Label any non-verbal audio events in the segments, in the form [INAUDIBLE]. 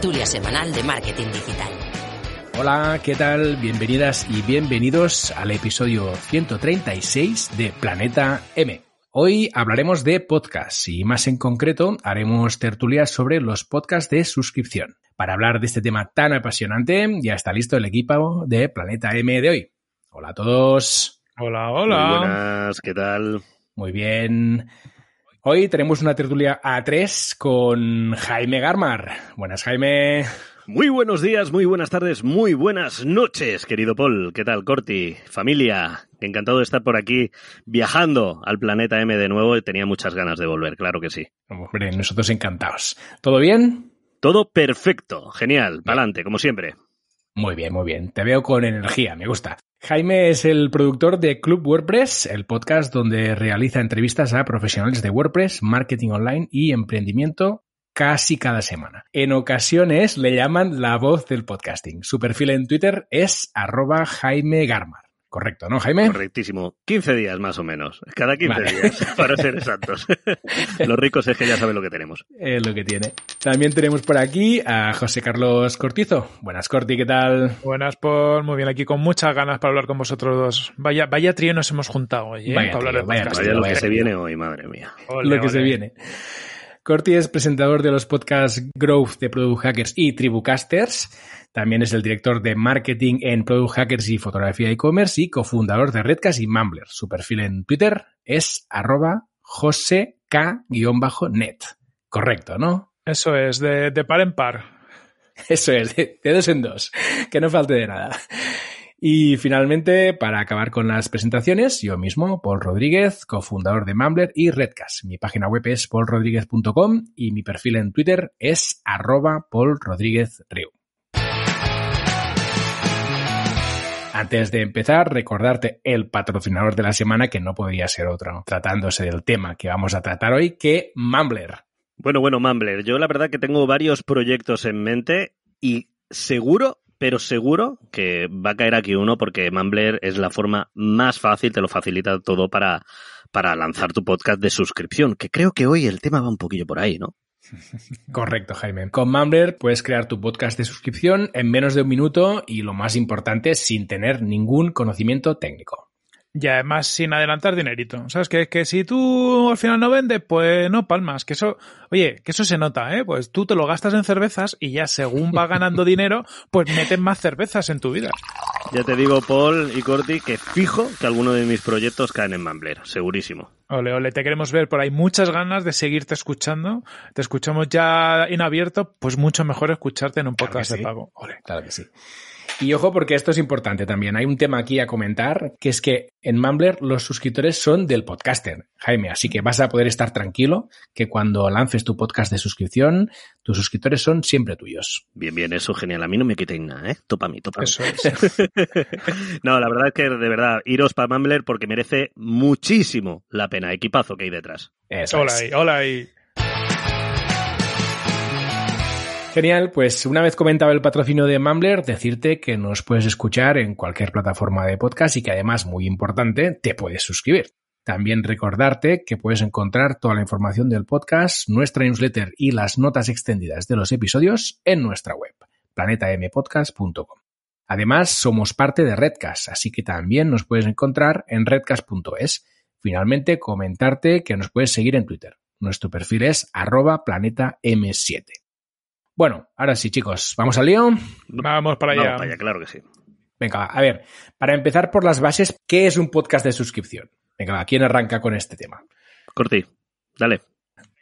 Tertulia semanal de marketing digital. Hola, ¿qué tal? Bienvenidas y bienvenidos al episodio 136 de Planeta M. Hoy hablaremos de podcasts y más en concreto haremos tertulias sobre los podcasts de suscripción. Para hablar de este tema tan apasionante ya está listo el equipo de Planeta M de hoy. Hola a todos. Hola, Muy buenas, ¿qué tal? Muy bien. Hoy tenemos una tertulia A3 con Jaime Garmar. Buenas, Jaime. Muy buenos días, muy buenas tardes, muy buenas noches, querido Paul. ¿Qué tal, Corti? Familia, encantado de estar por aquí viajando al planeta M de nuevo y tenía muchas ganas de volver, claro que sí. Hombre, nosotros encantados. ¿Todo bien? Todo perfecto, genial, pa'lante, como siempre. Muy bien, muy bien. Te veo con energía, me gusta. Jaime es el productor de Club WordPress, el podcast donde realiza entrevistas a profesionales de WordPress, marketing online y emprendimiento casi cada semana. En ocasiones le llaman la voz del podcasting. Su perfil en Twitter es arroba Jaime Garmar. Correcto, ¿no, Jaime? Correctísimo. 15 días más o menos. Cada 15 Vale. días, [LAUGHS] para ser exactos. [LAUGHS] Los ricos es que ya saben lo que tenemos. Es lo que tiene. También tenemos por aquí a José Carlos Cortizo. Buenas, Corti, ¿qué tal? Buenas, Paul. Muy bien, aquí con muchas ganas para hablar con vosotros dos. Vaya, vaya trío nos hemos juntado hoy, ¿eh? Vaya para hablar trío, de vaya. Vaya lo vaya que se viene hoy, madre mía. Ole, lo que se viene. Corti es presentador de los podcasts Growth de Product Hackers y Tribucasters. También es el director de marketing en Product Hackers y fotografía e-commerce y cofundador de Redcast y Mumbler. Su perfil en Twitter es arroba josek-net. Correcto, ¿no? Eso es, de, de par en par. [LAUGHS] Eso es, de, de dos en dos. Que no falte de nada. Y finalmente, para acabar con las presentaciones, yo mismo, Paul Rodríguez, cofundador de Mumbler y Redcast. Mi página web es paulrodríguez.com y mi perfil en Twitter es arroba paulrodríguezriu. Antes de empezar, recordarte el patrocinador de la semana, que no podría ser otro, tratándose del tema que vamos a tratar hoy, que Mumbler. Bueno, bueno, Mumbler, yo la verdad que tengo varios proyectos en mente y seguro, pero seguro que va a caer aquí uno porque Mumbler es la forma más fácil, te lo facilita todo para, para lanzar tu podcast de suscripción, que creo que hoy el tema va un poquillo por ahí, ¿no? [LAUGHS] Correcto, Jaime. Con Mumbler puedes crear tu podcast de suscripción en menos de un minuto y lo más importante, sin tener ningún conocimiento técnico. Y además sin adelantar dinerito. ¿Sabes? Que, que si tú al final no vendes, pues no palmas. Que eso, oye, que eso se nota, ¿eh? Pues tú te lo gastas en cervezas y ya según va ganando [LAUGHS] dinero, pues metes más cervezas en tu vida. Ya te digo, Paul y Corti, que fijo que alguno de mis proyectos caen en Mumbler, segurísimo. Ole, ole, te queremos ver por ahí. Muchas ganas de seguirte escuchando. Te escuchamos ya en abierto, pues mucho mejor escucharte en un Claro podcast sí. de pago. Ole. Claro que sí. Y ojo porque esto es importante también. Hay un tema aquí a comentar, que es que en Mumbler los suscriptores son del podcaster, Jaime. Así que vas a poder estar tranquilo que cuando lances tu podcast de suscripción, tus suscriptores son siempre tuyos. Bien, bien, eso genial. A mí no me quitéis nada, ¿eh? Topa a mí, topa a mí. Eso es. [LAUGHS] no, la verdad es que de verdad, iros para Mumbler porque merece muchísimo la pena. Equipazo que hay detrás. Eso Hola es. ahí, hola ahí. Genial, pues una vez comentado el patrocinio de Mumbler, decirte que nos puedes escuchar en cualquier plataforma de podcast y que además, muy importante, te puedes suscribir. También recordarte que puedes encontrar toda la información del podcast, nuestra newsletter y las notas extendidas de los episodios en nuestra web, planetampodcast.com. Además, somos parte de Redcast, así que también nos puedes encontrar en redcast.es. finalmente comentarte que nos puedes seguir en Twitter. Nuestro perfil es arroba planeta M7. Bueno, ahora sí, chicos, ¿vamos al lío? Vamos para allá. Vamos para allá, claro que sí. Venga, va, a ver, para empezar por las bases, ¿qué es un podcast de suscripción? Venga, va, ¿quién arranca con este tema? Corti, dale.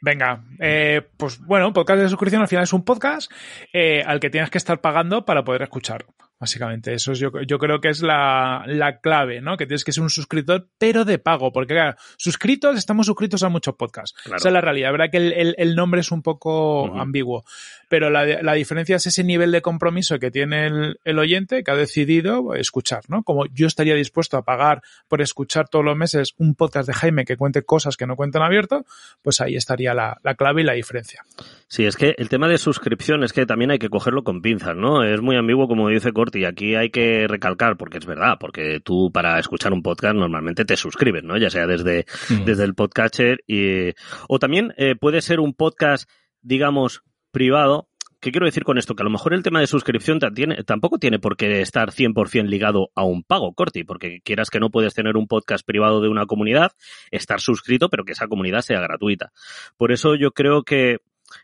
Venga, eh, pues bueno, podcast de suscripción al final es un podcast eh, al que tienes que estar pagando para poder escuchar. Básicamente, eso es yo, yo creo que es la, la clave, ¿no? Que tienes que ser un suscriptor, pero de pago, porque claro, suscritos, estamos suscritos a muchos podcasts. Claro. Esa es la realidad. verdad que el, el- el nombre es un poco ambiguo, pero la, la diferencia es ese nivel de compromiso que tiene el, el oyente que ha decidido escuchar, ¿no? Como yo estaría dispuesto a pagar por escuchar todos los meses un podcast de Jaime que cuente cosas que no cuentan abierto, pues ahí estaría la, la clave y la diferencia. Sí, es que el tema de suscripción es que también hay que cogerlo con pinzas, ¿no? Es muy ambiguo, como dice Corti. Aquí hay que recalcar, porque es verdad, porque tú para escuchar un podcast normalmente te suscribes, ¿no? Ya sea desde, desde el podcatcher y, o también eh, puede ser un podcast, digamos, privado. ¿Qué quiero decir con esto? Que a lo mejor el tema de suscripción tampoco tiene por qué estar 100% ligado a un pago, Corti, porque quieras que no puedes tener un podcast privado de una comunidad, estar suscrito, pero que esa comunidad sea gratuita. Por eso yo creo que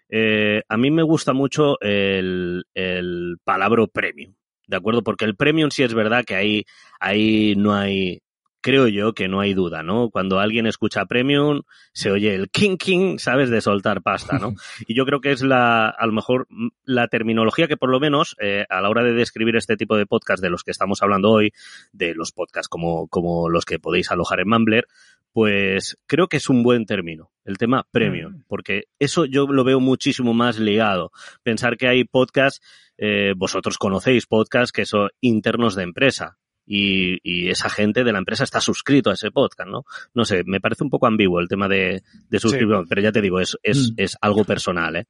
eh, a mí me gusta mucho el, el palabra premium, ¿de acuerdo? Porque el premium sí es verdad que ahí, ahí no hay, creo yo que no hay duda, ¿no? Cuando alguien escucha premium, se oye el king king, ¿sabes? De soltar pasta, ¿no? [LAUGHS] Y yo creo que es la, a lo mejor, mm, la terminología que por lo menos, eh, a la hora de describir este tipo de podcast de los que estamos hablando hoy, de los podcasts como, como los que podéis alojar en Mumbler, pues creo que es un buen término, el tema premium, porque eso yo lo veo muchísimo más ligado. Pensar que hay podcasts, eh, vosotros conocéis podcasts que son internos de empresa. Y, y esa gente de la empresa está suscrito a ese podcast, ¿no? No sé, me parece un poco ambiguo el tema de, de suscripción, pero ya te digo, es, es, Mm. es algo personal, ¿eh?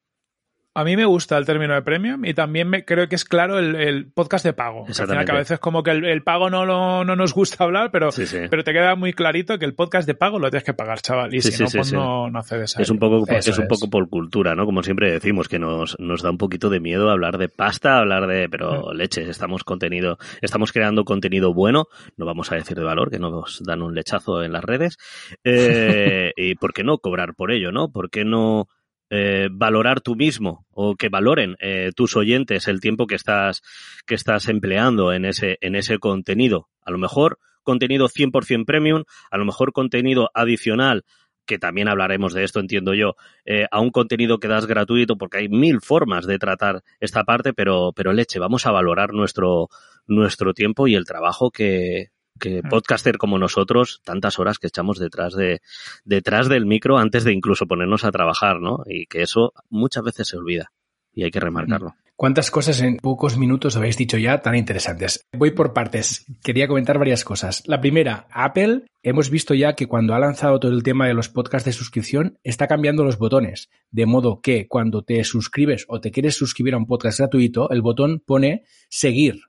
A mí me gusta el término de premium y también me, creo que es claro el, el podcast de pago. Al final Exactamente. que a veces como que el, el pago no, lo- no nos gusta hablar, pero, Sí, sí. pero te queda muy clarito que el podcast de pago lo tienes que pagar, chaval. Y Sí, si sí, no, sí, pues sí. no, no accedes a Es un poco, Eso es un poco por cultura, ¿no? Como siempre decimos, que nos, nos da un poquito de miedo hablar de pasta, hablar de, pero leche, estamos contenido, estamos creando contenido bueno, no vamos a decir de valor, que nos dan un lechazo en las redes. Eh, [LAUGHS] y por qué no cobrar por ello, ¿no? ¿Por qué no eh, valorar tú mismo o que valoren eh, tus oyentes el tiempo que estás, que estás empleando en ese, en ese contenido? A lo mejor contenido 100% premium, a lo mejor contenido adicional que también hablaremos de esto, entiendo yo, eh, a un contenido que das gratuito, porque hay mil formas de tratar esta parte, pero, pero leche, vamos a valorar nuestro, nuestro tiempo y el trabajo que, que Mm. podcaster como nosotros, tantas horas que echamos detrás de, detrás del micro antes de incluso ponernos a trabajar, ¿no? Y que eso muchas veces se olvida. Y hay que remarcarlo. ¿Cuántas cosas en pocos minutos habéis dicho ya tan interesantes? Voy por partes. Quería comentar varias cosas. La primera, Apple, hemos visto ya que cuando ha lanzado todo el tema de los podcasts de suscripción, está cambiando los botones. De modo que cuando te suscribes o te quieres suscribir a un podcast gratuito, el botón pone seguir,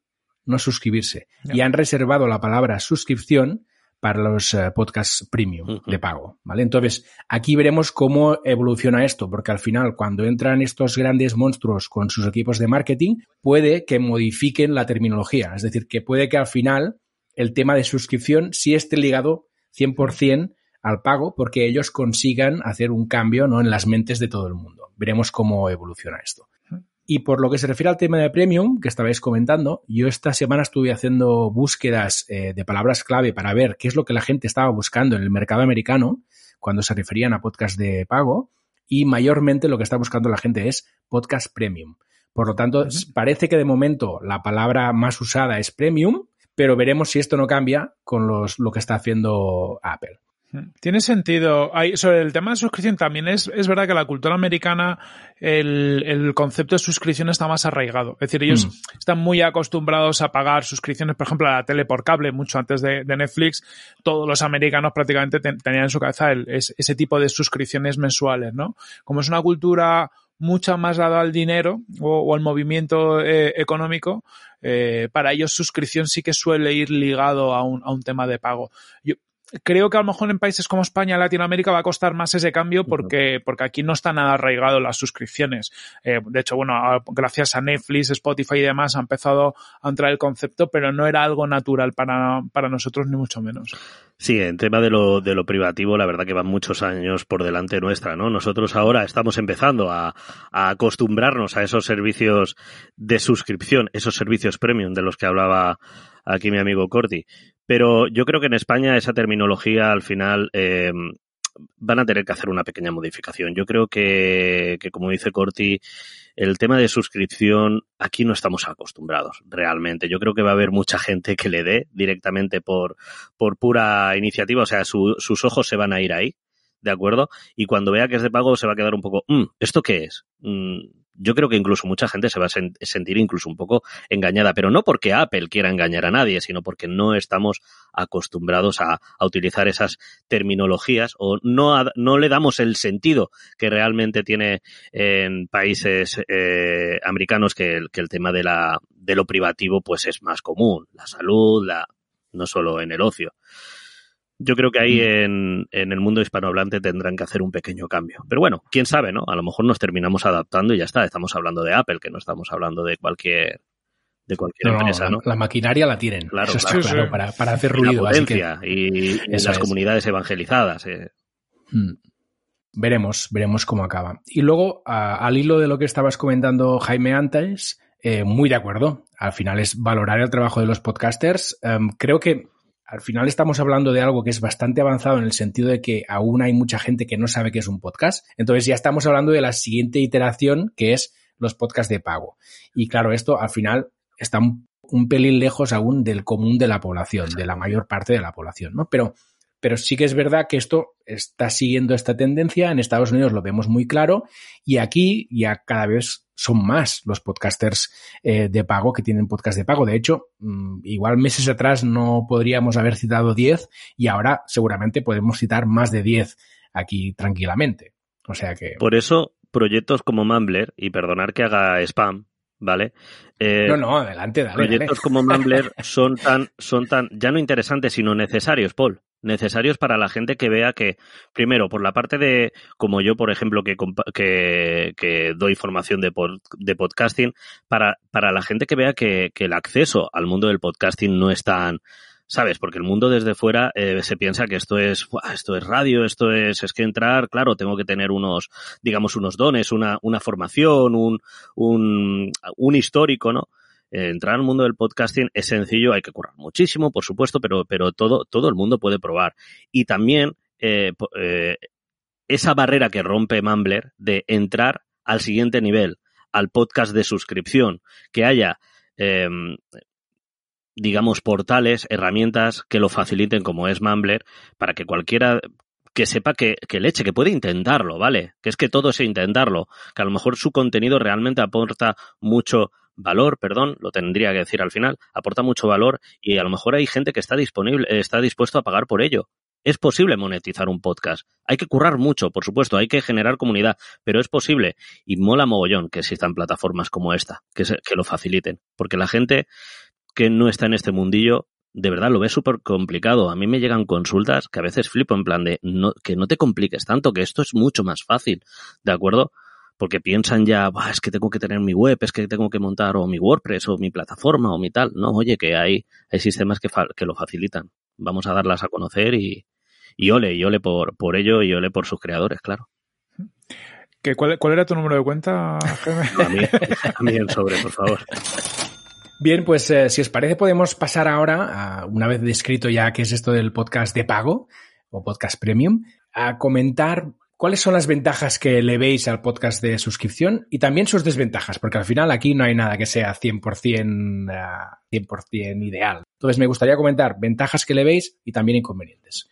no suscribirse. Y han reservado la palabra suscripción para los eh, podcasts premium de pago, ¿vale? Entonces, aquí veremos cómo evoluciona esto, porque al final, cuando entran estos grandes monstruos con sus equipos de marketing, puede que modifiquen la terminología. Es decir, que puede que al final el tema de suscripción sí esté ligado 100% al pago, porque ellos consigan hacer un cambio ¿no? en las mentes de todo el mundo. Veremos cómo evoluciona esto. Y por lo que se refiere al tema de premium que estabais comentando, yo esta semana estuve haciendo búsquedas eh, de palabras clave para ver qué es lo que la gente estaba buscando en el mercado americano cuando se referían a podcast de pago y mayormente lo que está buscando la gente es podcast premium. Por lo tanto, parece que de momento la palabra más usada es premium, pero veremos si esto no cambia con los, lo que está haciendo Apple. Tiene sentido. Hay, sobre el tema de suscripción también es, es verdad que la cultura americana el, el concepto de suscripción está más arraigado. Es decir, ellos Mm. están muy acostumbrados a pagar suscripciones, por ejemplo, a la tele por cable, mucho antes de, de Netflix. Todos los americanos prácticamente ten- tenían en su cabeza el- es- ese tipo de suscripciones mensuales, ¿no? Como es una cultura mucho más dada al dinero o, o al movimiento eh, económico, eh, para ellos suscripción sí que suele ir ligado a un, a un tema de pago. Yo, creo que a lo mejor en países como España, Latinoamérica va a costar más ese cambio porque, porque aquí no está nada arraigado las suscripciones. Eh, de hecho, bueno, gracias a Netflix, Spotify y demás ha empezado a entrar el concepto, pero no era algo natural para, para nosotros ni mucho menos. Sí, en tema de lo, de lo privativo, la verdad que van muchos años por delante nuestra, ¿no? Nosotros ahora estamos empezando a, a acostumbrarnos a esos servicios de suscripción, esos servicios premium de los que hablaba aquí mi amigo Corti. Pero yo creo que en España esa terminología al final eh, van a tener que hacer una pequeña modificación. Yo creo que, que, como dice Corti, el tema de suscripción aquí no estamos acostumbrados realmente. Yo creo que va a haber mucha gente que le dé directamente por, por pura iniciativa, o sea, su, sus ojos se van a ir ahí, ¿de acuerdo? Y cuando vea que es de pago se va a quedar un poco, mm, ¿esto qué es? Mm, yo creo que incluso mucha gente se va a sentir incluso un poco engañada, pero no porque Apple quiera engañar a nadie, sino porque no estamos acostumbrados a, utilizar esas terminologías o no, no le damos el sentido que realmente tiene en países eh, americanos que que el tema de, la, de lo privativo pues es más común, la salud, la, no solo en el ocio. Yo creo que ahí en, en, el mundo hispanohablante tendrán que hacer un pequeño cambio. Pero bueno, quién sabe, ¿no? A lo mejor nos terminamos adaptando y ya está. Estamos hablando de Apple, que no estamos hablando de cualquier de cualquier no, empresa, ¿no? La, la, maquinaria la tienen. Claro, Eso claro, para, para, hacer ruido. La potencia que, y, y las es. comunidades evangelizadas. Eh. Hmm. Veremos, veremos cómo acaba. Y luego, a, al hilo de lo que estabas comentando, Jaime, antes, eh, muy de acuerdo. Al final es valorar el trabajo de los podcasters. Um, creo que al final estamos hablando de algo que es bastante avanzado en el sentido de que aún hay mucha gente que no sabe qué es un podcast. Entonces ya estamos hablando de la siguiente iteración que es los podcasts de pago. Y claro, esto al final está un, un pelín lejos aún del común de la población, de la mayor parte de la población, ¿no? Pero pero sí que es verdad que esto está siguiendo esta tendencia. En Estados Unidos lo vemos muy claro y aquí ya cada vez son más los podcasters eh, de pago que tienen podcast de pago. De hecho, mmm, igual meses atrás no podríamos haber citado 10 y ahora seguramente podemos citar más de 10 aquí tranquilamente. O sea que. Por eso, proyectos como Mumbler, y perdonar que haga spam, ¿vale? Eh, no, no, adelante, dale, Proyectos dale. como Mumbler [LAUGHS] son tan, son tan, ya no interesantes, sino necesarios, Paul. Necesarios para la gente que vea que, primero, por la parte de, como yo, por ejemplo, que, que, que doy formación de, pod, de podcasting, para, para la gente que vea que, que el acceso al mundo del podcasting no es tan, ¿sabes? Porque el mundo desde fuera eh, se piensa que esto es, esto es radio, esto es, es que entrar, claro, tengo que tener unos, digamos, unos dones, una, una formación, un, un, un histórico, ¿no? Entrar al mundo del podcasting es sencillo, hay que currar muchísimo, por supuesto, pero, pero todo, todo el mundo puede probar. Y también eh, eh, esa barrera que rompe Mumbler de entrar al siguiente nivel, al podcast de suscripción, que haya eh, digamos, portales, herramientas que lo faciliten como es Mumbler, para que cualquiera que sepa que, que leche, que puede intentarlo, ¿vale? Que es que todo es intentarlo, que a lo mejor su contenido realmente aporta mucho valor, perdón, lo tendría que decir al final, aporta mucho valor y a lo mejor hay gente que está disponible, está dispuesto a pagar por ello. Es posible monetizar un podcast. Hay que currar mucho, por supuesto, hay que generar comunidad, pero es posible. Y mola mogollón que existan plataformas como esta, que, se, que lo faciliten. Porque la gente que no está en este mundillo, de verdad lo ve súper complicado. A mí me llegan consultas que a veces flipo en plan de no, que no te compliques tanto, que esto es mucho más fácil, ¿de acuerdo? Porque piensan ya, es que tengo que tener mi web, es que tengo que montar o mi WordPress o mi plataforma o mi tal. No, oye, que hay, hay sistemas que, que lo facilitan. Vamos a darlas a conocer y, y ole, y ole por, por ello y ole por sus creadores, claro. ¿Qué, cuál, ¿Cuál era tu número de cuenta, [LAUGHS] a, mí, a mí el sobre, por favor. Bien, pues eh, si os parece podemos pasar ahora, a, una vez descrito ya qué es esto del podcast de pago o podcast premium, a comentar cuáles son las ventajas que le veis al podcast de suscripción y también sus desventajas, porque al final aquí no hay nada que sea 100%, uh, 100 ideal. Entonces me gustaría comentar ventajas que le veis y también inconvenientes.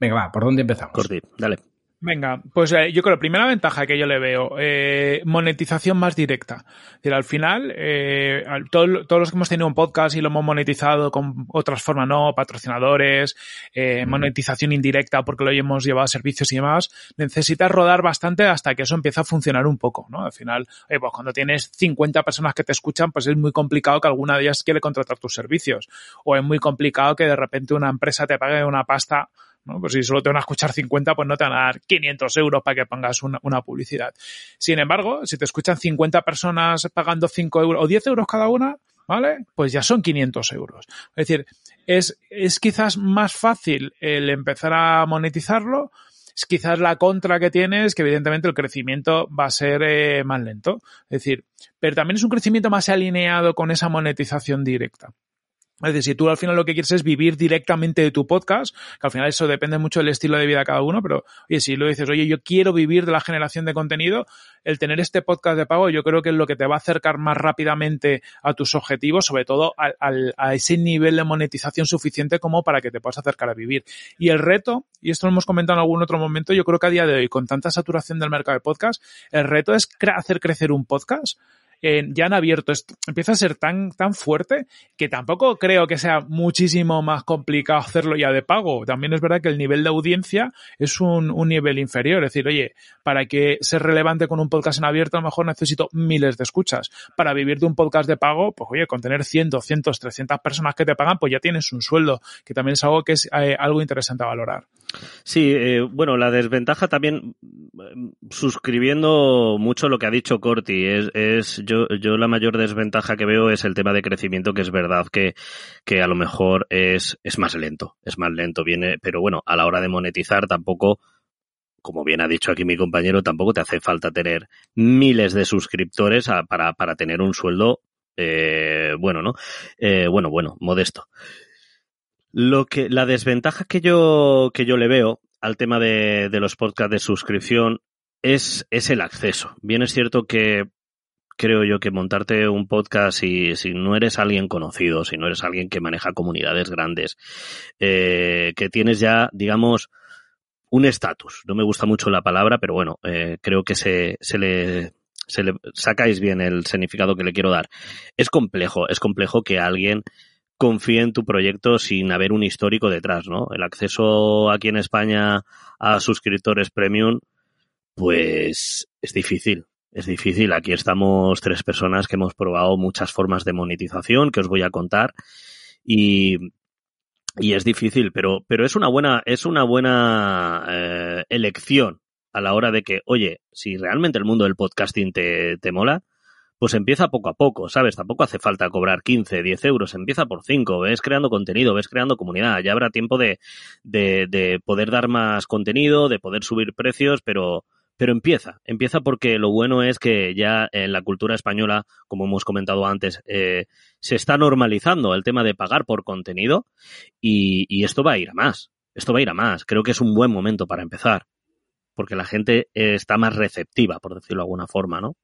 Venga, va, ¿por dónde empezamos? Dale. Venga, pues eh, yo creo que la primera ventaja que yo le veo, eh, monetización más directa. Es decir, al final, eh, todo, todos los que hemos tenido un podcast y lo hemos monetizado con otras formas, ¿no? Patrocinadores, eh, monetización indirecta porque lo hemos llevado a servicios y demás, necesitas rodar bastante hasta que eso empiece a funcionar un poco, ¿no? Al final, eh, pues cuando tienes 50 personas que te escuchan, pues es muy complicado que alguna de ellas quiere contratar tus servicios. O es muy complicado que de repente una empresa te pague una pasta ¿no? Pues si solo te van a escuchar 50, pues no te van a dar 500 euros para que pongas una, una publicidad. Sin embargo, si te escuchan 50 personas pagando 5 euros o 10 euros cada una, ¿vale? Pues ya son 500 euros. Es decir, es, es quizás más fácil el empezar a monetizarlo, quizás la contra que tiene es que evidentemente el crecimiento va a ser eh, más lento. Es decir, pero también es un crecimiento más alineado con esa monetización directa. Es decir, si tú al final lo que quieres es vivir directamente de tu podcast, que al final eso depende mucho del estilo de vida de cada uno, pero oye, si lo dices, oye, yo quiero vivir de la generación de contenido, el tener este podcast de pago yo creo que es lo que te va a acercar más rápidamente a tus objetivos, sobre todo a, a ese nivel de monetización suficiente como para que te puedas acercar a vivir. Y el reto, y esto lo hemos comentado en algún otro momento, yo creo que a día de hoy, con tanta saturación del mercado de podcast, el reto es hacer crecer un podcast ya han abierto, empieza a ser tan, tan fuerte que tampoco creo que sea muchísimo más complicado hacerlo ya de pago. También es verdad que el nivel de audiencia es un, un nivel inferior. Es decir, oye, para que ser relevante con un podcast en abierto, a lo mejor necesito miles de escuchas. Para vivir de un podcast de pago, pues oye, con tener 100, 200, 300 personas que te pagan, pues ya tienes un sueldo, que también es algo que es eh, algo interesante a valorar. Sí, eh, bueno, la desventaja también, mm, suscribiendo mucho lo que ha dicho Corti, es, es yo, yo la mayor desventaja que veo es el tema de crecimiento, que es verdad que, que a lo mejor es, es más lento, es más lento, viene, pero bueno, a la hora de monetizar tampoco, como bien ha dicho aquí mi compañero, tampoco te hace falta tener miles de suscriptores para, para tener un sueldo, eh, bueno, ¿no? Eh, bueno, bueno, modesto. Lo que, la desventaja que yo, que yo le veo al tema de, de los podcasts de suscripción es, es el acceso. Bien es cierto que creo yo que montarte un podcast si, si no eres alguien conocido, si no eres alguien que maneja comunidades grandes, eh, que tienes ya, digamos, un estatus. No me gusta mucho la palabra, pero bueno, eh, creo que se, se le se le sacáis bien el significado que le quiero dar. Es complejo, es complejo que alguien confíe en tu proyecto sin haber un histórico detrás, ¿no? El acceso aquí en España a suscriptores premium, pues es difícil. Es difícil. Aquí estamos tres personas que hemos probado muchas formas de monetización que os voy a contar y, y es difícil, pero, pero es una buena, es una buena eh, elección a la hora de que, oye, si realmente el mundo del podcasting te, te mola, pues empieza poco a poco, ¿sabes? Tampoco hace falta cobrar 15, 10 euros, empieza por 5, ves creando contenido, ves creando comunidad, ya habrá tiempo de, de, de poder dar más contenido, de poder subir precios, pero, pero empieza, empieza porque lo bueno es que ya en la cultura española, como hemos comentado antes, eh, se está normalizando el tema de pagar por contenido y, y, esto va a ir a más, esto va a ir a más, creo que es un buen momento para empezar, porque la gente está más receptiva, por decirlo de alguna forma, ¿no?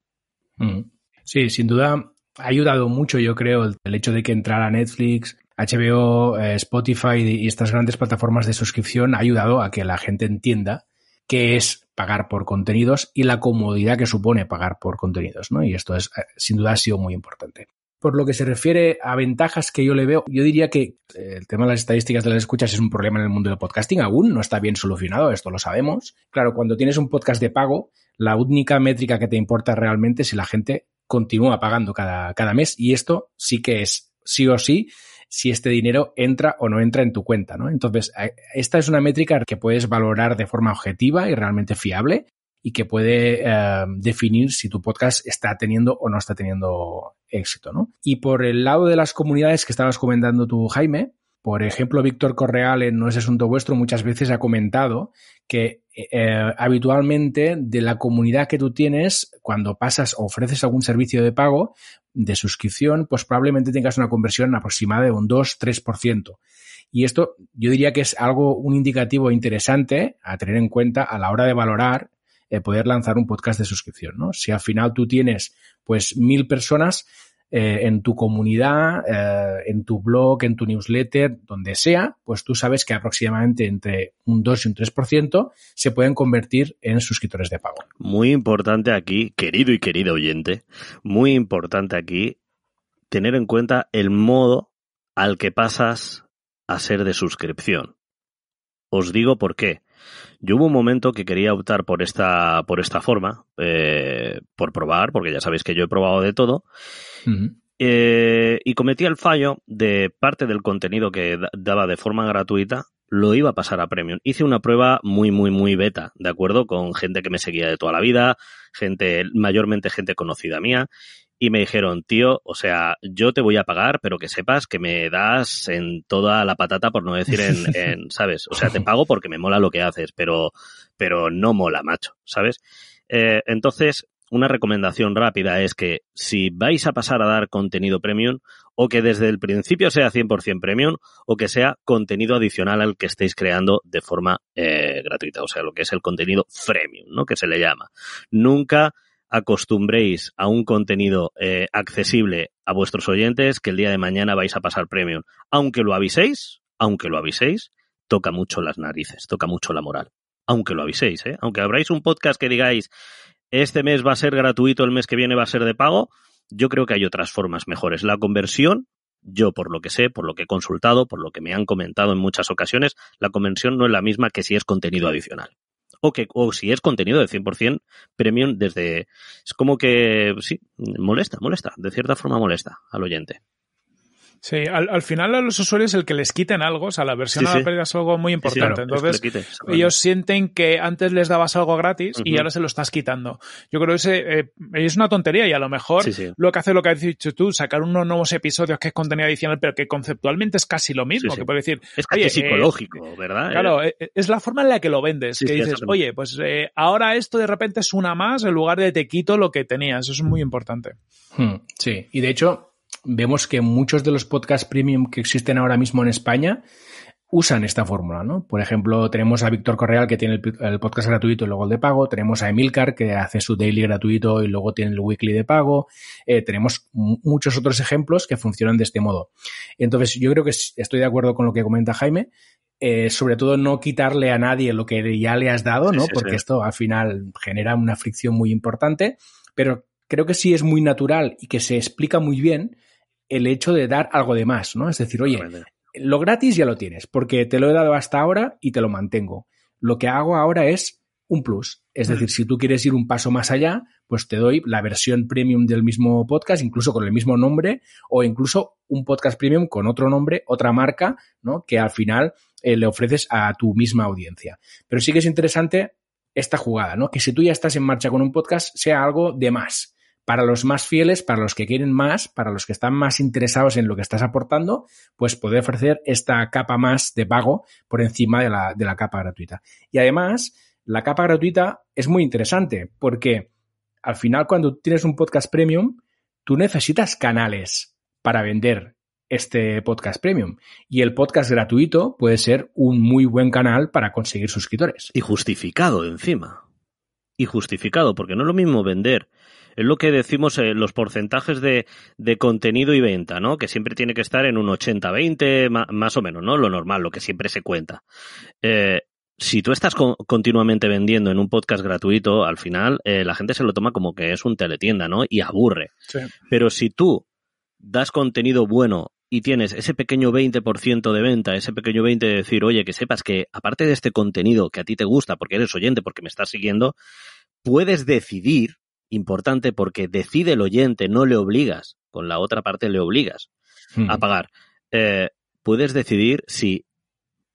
Mm. Sí, sin duda ha ayudado mucho, yo creo, el, hecho de que entrara Netflix, HBO, eh, Spotify y estas grandes plataformas de suscripción ha ayudado a que la gente entienda qué es pagar por contenidos y la comodidad que supone pagar por contenidos, ¿no? Y esto es, eh, sin duda, ha sido muy importante. Por lo que se refiere a ventajas que yo le veo, yo diría que eh, el tema de las estadísticas de las escuchas es un problema en el mundo del podcasting aún, no está bien solucionado, esto lo sabemos. Claro, cuando tienes un podcast de pago, la única métrica que te importa realmente es si la gente continúa pagando cada, cada mes y esto sí que es sí o sí si este dinero entra o no entra en tu cuenta, ¿no? Entonces, esta es una métrica que puedes valorar de forma objetiva y realmente fiable y que puede eh, definir si tu podcast está teniendo o no está teniendo éxito, ¿no? Y por el lado de las comunidades que estabas comentando tú, Jaime, por ejemplo, Víctor Correal en No es asunto vuestro muchas veces ha comentado que eh, habitualmente de la comunidad que tú tienes, cuando pasas o ofreces algún servicio de pago, de suscripción, pues probablemente tengas una conversión aproximada de un 2-3%. Y esto yo diría que es algo, un indicativo interesante a tener en cuenta a la hora de valorar eh, poder lanzar un podcast de suscripción, ¿no? Si al final tú tienes pues mil personas, eh, en tu comunidad, eh, en tu blog, en tu newsletter, donde sea, pues tú sabes que aproximadamente entre un 2 y un 3% se pueden convertir en suscriptores de pago. Muy importante aquí, querido y querida oyente, muy importante aquí tener en cuenta el modo al que pasas a ser de suscripción. Os digo por qué. Yo hubo un momento que quería optar por esta, por esta forma, eh, por probar, porque ya sabéis que yo he probado de todo, eh, y cometí el fallo de parte del contenido que daba de forma gratuita, lo iba a pasar a Premium. Hice una prueba muy, muy, muy beta, ¿de acuerdo? Con gente que me seguía de toda la vida, gente, mayormente gente conocida mía, y me dijeron, tío, o sea, yo te voy a pagar, pero que sepas que me das en toda la patata, por no decir en, [LAUGHS] en ¿sabes? O sea, te pago porque me mola lo que haces, pero, pero no mola, macho, ¿sabes? Eh, entonces, una recomendación rápida es que si vais a pasar a dar contenido premium, o que desde el principio sea 100% premium, o que sea contenido adicional al que estéis creando de forma eh, gratuita, o sea, lo que es el contenido freemium, ¿no? Que se le llama. Nunca acostumbréis a un contenido eh, accesible a vuestros oyentes que el día de mañana vais a pasar premium. Aunque lo aviséis, aunque lo aviséis, toca mucho las narices, toca mucho la moral. Aunque lo aviséis, ¿eh? Aunque abráis un podcast que digáis, este mes va a ser gratuito, el mes que viene va a ser de pago, yo creo que hay otras formas mejores. La conversión, yo por lo que sé, por lo que he consultado, por lo que me han comentado en muchas ocasiones, la conversión no es la misma que si es contenido adicional. O, que, o si es contenido de 100% premium desde... Es como que, sí, molesta, molesta, de cierta forma molesta al oyente. Sí, al, al, final a los usuarios el que les quiten algo, o sea, la versión sí, a la pérdida es algo muy importante. Sí, claro, Entonces, ellos sienten que antes les dabas algo gratis uh -huh. y ahora se lo estás quitando. Yo creo que ese, eh, es una tontería y a lo mejor lo que hace lo que has dicho tú, sacar unos nuevos episodios que es contenido adicional, pero que conceptualmente es casi lo mismo. Que puede decir, es casi psicológico, eh, ¿verdad? Claro, eh, es la forma en la que lo vendes. que dices, oye, pues eh, ahora esto de repente es una más en lugar de te quito lo que tenías. Eso es muy importante. Hmm, sí, y de hecho, vemos que muchos de los podcasts premium que existen ahora mismo en España usan esta fórmula, ¿no? Por ejemplo, tenemos a Víctor Correal que tiene el, el, podcast gratuito y luego el de pago, tenemos a Emilcar que hace su daily gratuito y luego tiene el weekly de pago, eh, tenemos muchos otros ejemplos que funcionan de este modo. Entonces, yo creo que estoy de acuerdo con lo que comenta Jaime, eh, sobre todo no quitarle a nadie lo que ya le has dado, ¿no? Sí, sí, Porque sí. esto al final genera una fricción muy importante, pero creo que sí es muy natural y que se explica muy bien el hecho de dar algo de más, ¿no? Es decir, oye, lo gratis ya lo tienes, porque te lo he dado hasta ahora y te lo mantengo. Lo que hago ahora es un plus. Es decir, si tú quieres ir un paso más allá, pues te doy la versión premium del mismo podcast, incluso con el mismo nombre, o incluso un podcast premium con otro nombre, otra marca, ¿no? Que al final eh, le ofreces a tu misma audiencia. Pero sí que es interesante esta jugada, ¿no? Que si tú ya estás en marcha con un podcast, sea algo de más para los más fieles, para los que quieren más, para los que están más interesados en lo que estás aportando, pues poder ofrecer esta capa más de pago por encima de la, de la capa gratuita. Y además, la capa gratuita es muy interesante porque al final cuando tienes un podcast premium, tú necesitas canales para vender este podcast premium. Y el podcast gratuito puede ser un muy buen canal para conseguir suscriptores. Y justificado encima. Y justificado, porque no es lo mismo vender es lo que decimos eh, los porcentajes de, de, contenido y venta, ¿no? Que siempre tiene que estar en un 80-20, más, más, o menos, ¿no? Lo normal, lo que siempre se cuenta. Eh, si tú estás con, continuamente vendiendo en un podcast gratuito, al final eh, la gente se lo toma como que es un teletienda, ¿no? Y aburre. Sí. Pero si tú das contenido bueno y tienes ese pequeño 20% de venta, ese pequeño 20% de decir, oye, que sepas que aparte de este contenido que a ti te gusta, porque eres oyente, porque me estás siguiendo, puedes decidir importante porque decide el oyente, no le obligas, con la otra parte le obligas mm. a pagar. Eh, puedes decidir si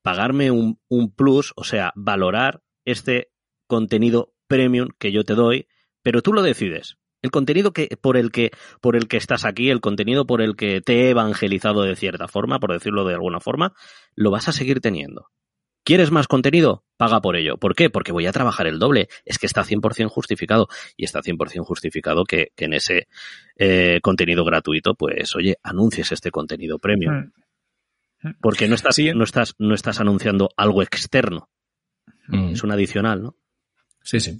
pagarme un, un, plus, o sea, valorar este contenido premium que yo te doy, pero tú lo decides. El contenido que, por, el que, por el que estás aquí, el contenido por el que te he evangelizado de cierta forma, por decirlo de alguna forma, lo vas a seguir teniendo. ¿Quieres más contenido? Paga por ello. ¿Por qué? Porque voy a trabajar el doble. Es que está 100% justificado. Y está 100% justificado que, que en ese eh, contenido gratuito, pues, oye, anuncies este contenido premium. Mm. Porque no estás, sí. no estás, no estás anunciando algo externo. Mm. Es un adicional, ¿no? Sí, sí.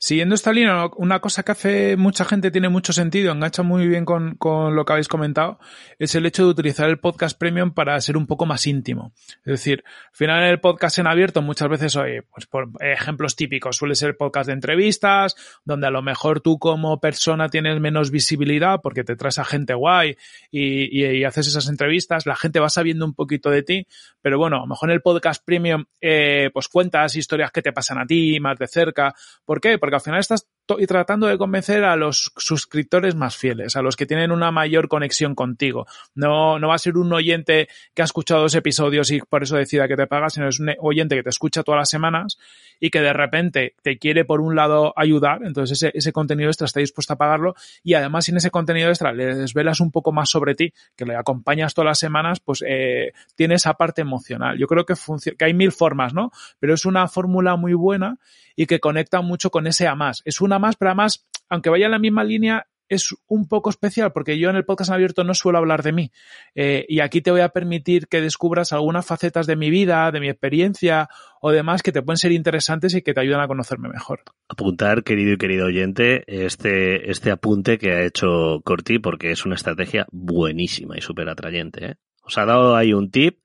Siguiendo esta línea, una cosa que hace mucha gente tiene mucho sentido, engancha muy bien con, con, lo que habéis comentado, es el hecho de utilizar el podcast premium para ser un poco más íntimo. Es decir, al final el podcast en abierto muchas veces, oye, pues por ejemplos típicos, suele ser podcast de entrevistas, donde a lo mejor tú como persona tienes menos visibilidad porque te traes a gente guay y, y, haces esas entrevistas, la gente va sabiendo un poquito de ti, pero bueno, a lo mejor en el podcast premium, eh, pues cuentas historias que te pasan a ti más de cerca. ¿Por qué? Al final estás y tratando de convencer a los suscriptores más fieles, a los que tienen una mayor conexión contigo. No, no va a ser un oyente que ha escuchado dos episodios y por eso decida que te paga, sino es un oyente que te escucha todas las semanas y que de repente te quiere por un lado ayudar, entonces ese, ese contenido extra está dispuesto a pagarlo y además sin ese contenido extra le desvelas un poco más sobre ti, que le acompañas todas las semanas, pues eh, tiene esa parte emocional. Yo creo que, que hay mil formas, ¿no? Pero es una fórmula muy buena y que conecta mucho con ese a más. Es una más, pero además, aunque vaya en la misma línea, es un poco especial porque yo en el podcast abierto no suelo hablar de mí. Eh, y aquí te voy a permitir que descubras algunas facetas de mi vida, de mi experiencia o demás que te pueden ser interesantes y que te ayudan a conocerme mejor. Apuntar, querido y querido oyente, este, este apunte que ha hecho Corti porque es una estrategia buenísima y súper atrayente. ¿eh? Os ha dado ahí un tip.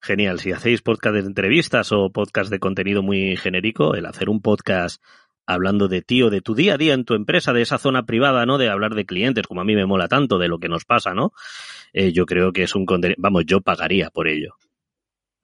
Genial. Si hacéis podcast de entrevistas o podcast de contenido muy genérico, el hacer un podcast hablando de ti o de tu día a día en tu empresa, de esa zona privada, ¿no? De hablar de clientes, como a mí me mola tanto, de lo que nos pasa, ¿no? Eh, yo creo que es un contenido, vamos, yo pagaría por ello.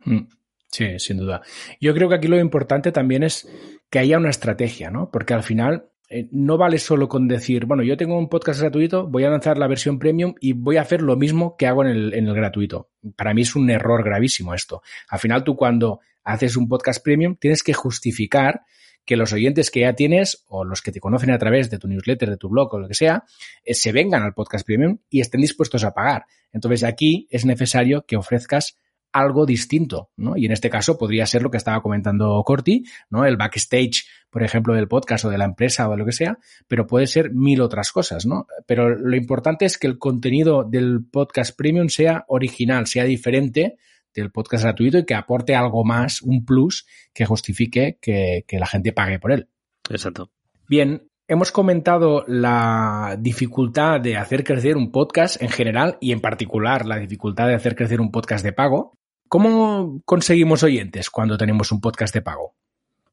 Mm, sí, sin duda. Yo creo que aquí lo importante también es que haya una estrategia, ¿no? Porque al final eh, no vale solo con decir, bueno, yo tengo un podcast gratuito, voy a lanzar la versión premium y voy a hacer lo mismo que hago en el, en el gratuito. Para mí es un error gravísimo esto. Al final tú cuando haces un podcast premium tienes que justificar que los oyentes que ya tienes o los que te conocen a través de tu newsletter, de tu blog o lo que sea, eh, se vengan al podcast premium y estén dispuestos a pagar. Entonces aquí es necesario que ofrezcas algo distinto, ¿no? Y en este caso podría ser lo que estaba comentando Corti, ¿no? El backstage, por ejemplo, del podcast o de la empresa o de lo que sea, pero puede ser mil otras cosas, ¿no? Pero lo importante es que el contenido del podcast premium sea original, sea diferente del podcast gratuito y que aporte algo más, un plus que justifique que, la gente pague por él. Exacto. Bien, hemos comentado la dificultad de hacer crecer un podcast en general y en particular la dificultad de hacer crecer un podcast de pago. ¿Cómo conseguimos oyentes cuando tenemos un podcast de pago?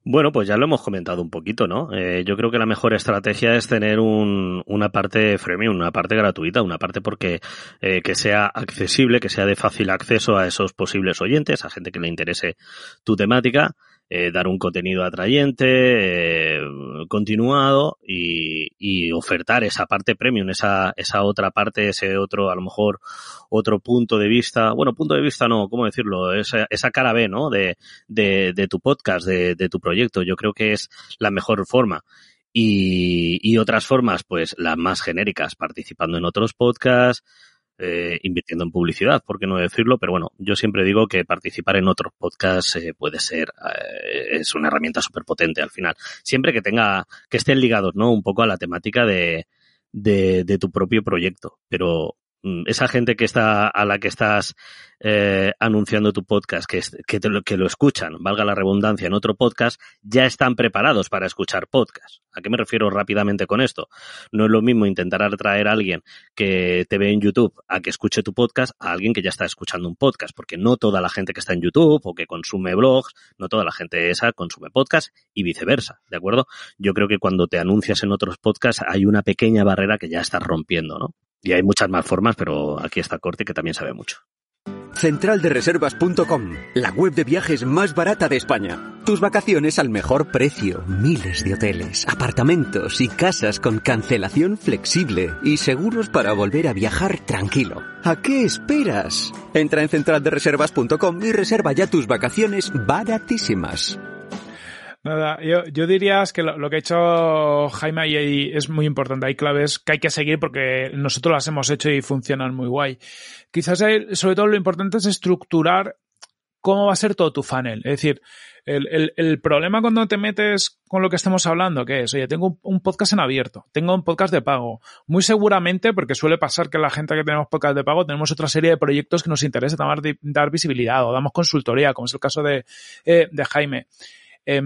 Bueno, pues ya lo hemos comentado un poquito, ¿no? Eh, yo creo que la mejor estrategia es tener un, una parte freemium, una parte gratuita, una parte porque eh, que sea accesible, que sea de fácil acceso a esos posibles oyentes, a gente que le interese tu temática eh, dar un contenido atrayente, eh, continuado y, y, ofertar esa parte premium, esa, esa otra parte, ese otro, a lo mejor, otro punto de vista, bueno, punto de vista no, ¿cómo decirlo? Esa, esa cara B, ¿no? De, de, de tu podcast, de, de tu proyecto. Yo creo que es la mejor forma. Y, y otras formas, pues las más genéricas, participando en otros podcasts, eh, invirtiendo en publicidad, por qué no decirlo, pero bueno, yo siempre digo que participar en otros podcasts eh, puede ser, eh, es una herramienta súper potente al final, siempre que tenga, que estén ligados, ¿no? Un poco a la temática de, de, tu propio proyecto, pero esa gente que está a la que estás eh, anunciando tu podcast, que, que, te lo, que lo escuchan, valga la redundancia, en otro podcast, ya están preparados para escuchar podcast. ¿A qué me refiero rápidamente con esto? No es lo mismo intentar atraer a alguien que te ve en YouTube a que escuche tu podcast a alguien que ya está escuchando un podcast, porque no toda la gente que está en YouTube o que consume blogs, no toda la gente esa consume podcast y viceversa, ¿de acuerdo? Yo creo que cuando te anuncias en otros podcasts hay una pequeña barrera que ya estás rompiendo, ¿no? Y hay muchas más formas, pero aquí está Corte que también sabe mucho. Centraldereservas.com, la web de viajes más barata de España. Tus vacaciones al mejor precio. Miles de hoteles, apartamentos y casas con cancelación flexible y seguros para volver a viajar tranquilo. ¿A qué esperas? Entra en centraldereservas.com y reserva ya tus vacaciones baratísimas. Nada, yo, yo diría que lo, que ha hecho Jaime ahí es muy importante. Hay claves que hay que seguir porque nosotros las hemos hecho y funcionan muy guay. Quizás sobre todo lo importante es estructurar cómo va a ser todo tu funnel. Es decir, el, el, el, problema cuando te metes con lo que estamos hablando, que es, oye, tengo un, podcast en abierto, tengo un podcast de pago. Muy seguramente, porque suele pasar que la gente que tenemos podcast de pago, tenemos otra serie de proyectos que nos interesa dar, dar visibilidad o damos consultoría, como es el caso de, eh, de Jaime. Eh,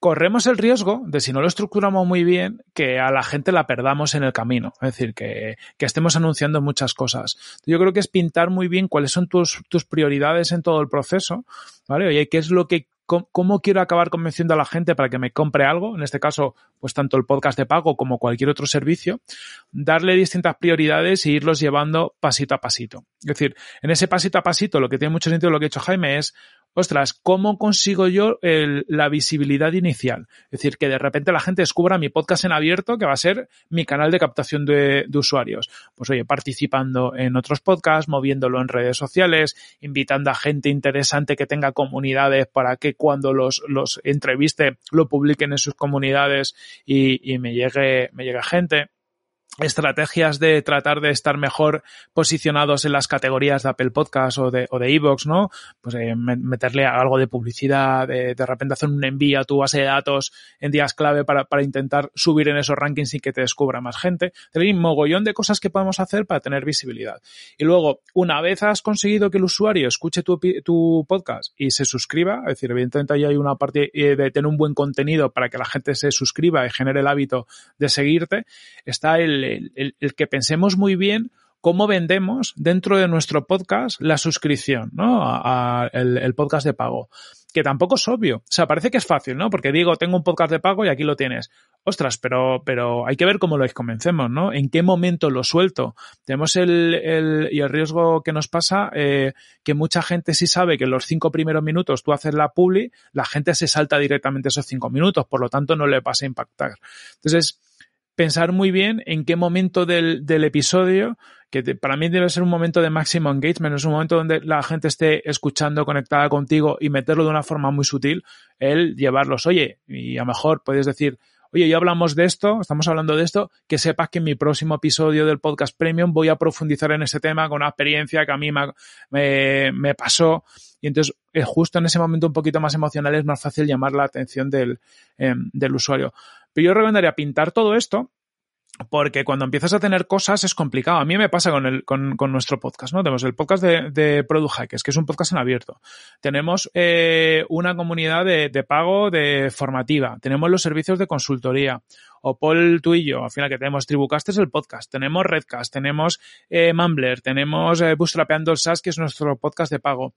corremos el riesgo de, si no lo estructuramos muy bien, que a la gente la perdamos en el camino. Es decir, que, que estemos anunciando muchas cosas. Yo creo que es pintar muy bien cuáles son tus, tus prioridades en todo el proceso, ¿vale? Oye, ¿qué es lo que cómo quiero acabar convenciendo a la gente para que me compre algo, en este caso, pues tanto el podcast de pago como cualquier otro servicio, darle distintas prioridades e irlos llevando pasito a pasito. Es decir, en ese pasito a pasito, lo que tiene mucho sentido lo que ha hecho Jaime es, ostras, ¿cómo consigo yo la visibilidad inicial? Es decir, que de repente la gente descubra mi podcast en abierto, que va a ser mi canal de captación de, usuarios. Pues oye, participando en otros podcasts, moviéndolo en redes sociales, invitando a gente interesante que tenga comunidades para que cuando los, los entreviste lo publiquen en sus comunidades y, y me llegue, me llegue gente estrategias de tratar de estar mejor posicionados en las categorías de Apple Podcast o de, o de Evox, ¿no? Pues eh, meterle algo de publicidad, de, de, repente hacer un envío a tu base de datos en días clave para, para intentar subir en esos rankings y que te descubra más gente. Hay un mogollón de cosas que podemos hacer para tener visibilidad. Y luego, una vez has conseguido que el usuario escuche tu, tu podcast y se suscriba, es decir, evidentemente ahí hay una parte eh, de tener un buen contenido para que la gente se suscriba y genere el hábito de seguirte, está el el, que pensemos muy bien cómo vendemos dentro de nuestro podcast la suscripción, ¿no? El, podcast de pago. Que tampoco es obvio. O sea, parece que es fácil, ¿no? Porque digo, tengo un podcast de pago y aquí lo tienes. Ostras, pero, pero hay que ver cómo lo comencemos, ¿no? En qué momento lo suelto. Tenemos el, el y el riesgo que nos pasa, eh, que mucha gente sí sabe que en los cinco primeros minutos tú haces la publi, la gente se salta directamente esos cinco minutos, por lo tanto no le pasa a impactar. Entonces, pensar muy bien en qué momento del, episodio, que para mí debe ser un momento de máximo engagement, es un momento donde la gente esté escuchando, conectada contigo y meterlo de una forma muy sutil, el llevarlos, oye, y a lo mejor puedes decir, oye, ya hablamos de esto, estamos hablando de esto, que sepas que en mi próximo episodio del podcast premium voy a profundizar en ese tema con una experiencia que a mí me, pasó. Y entonces, eh, justo en ese momento un poquito más emocional es más fácil llamar la atención del, del usuario. Pero yo recomendaría pintar todo esto porque cuando empiezas a tener cosas es complicado. A mí me pasa con, el, con, con nuestro podcast, ¿no? Tenemos el podcast de, de, Product Hackers, que es un podcast en abierto. Tenemos eh, una comunidad de, de, pago de formativa. Tenemos los servicios de consultoría. O Paul, tú y yo, al final que tenemos Tribucasters, el podcast. Tenemos Redcast, tenemos eh, Mumbler, tenemos eh, Bootstrapeando el SaaS, que es nuestro podcast de pago.